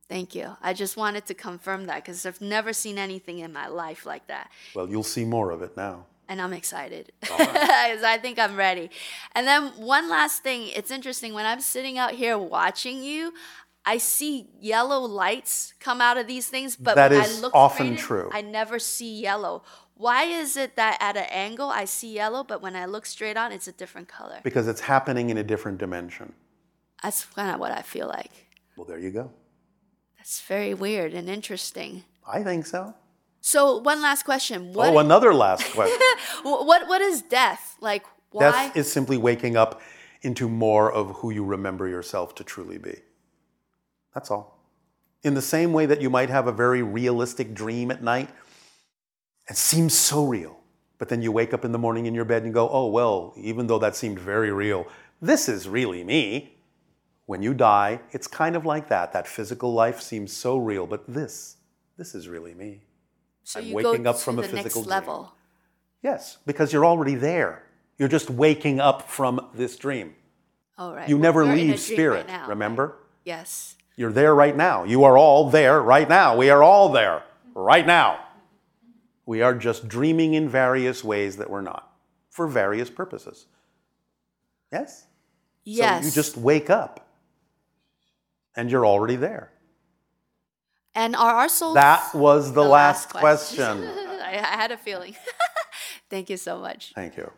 Thank you. I just wanted to confirm that because I've never seen anything in my life like that. Well, you'll see more of it now. and I'm excited uh-huh. [laughs] because I think I'm ready. And then one last thing, it's interesting when I'm sitting out here watching you, I see yellow lights come out of these things, but That when is I look often straight in, true. I never see yellow. Why is it that at an angle I see yellow, but when I look straight on, it's a different color? Because it's happening in a different dimension. That's kind of what I feel like. Well, there you go. That's very weird and interesting. I think so. So one last question: oh, What Oh, another last question. [laughs] what what is death like? Why? Death is simply waking up into more of who you remember yourself to truly be. That's all. In the same way that you might have a very realistic dream at night, it seems so real. But then you wake up in the morning in your bed and go, oh, well, even though that seemed very real, this is really me. When you die, it's kind of like that. That physical life seems so real, but this, this is really me. so I'm you waking go up to from a the physical next dream. level. Yes, because you're already there. You're just waking up from this dream. All right. You Well, never we're in a leave spirit, right now, remember? right? Yes. You're there right now. You are all there right now. We are all there right now. We are just dreaming in various ways that we're not for various purposes. Yes? Yes. So you just wake up and you're already there. and are our souls? That was the, The last, last question. I, [laughs] I had a feeling. [laughs] Thank you so much. Thank you.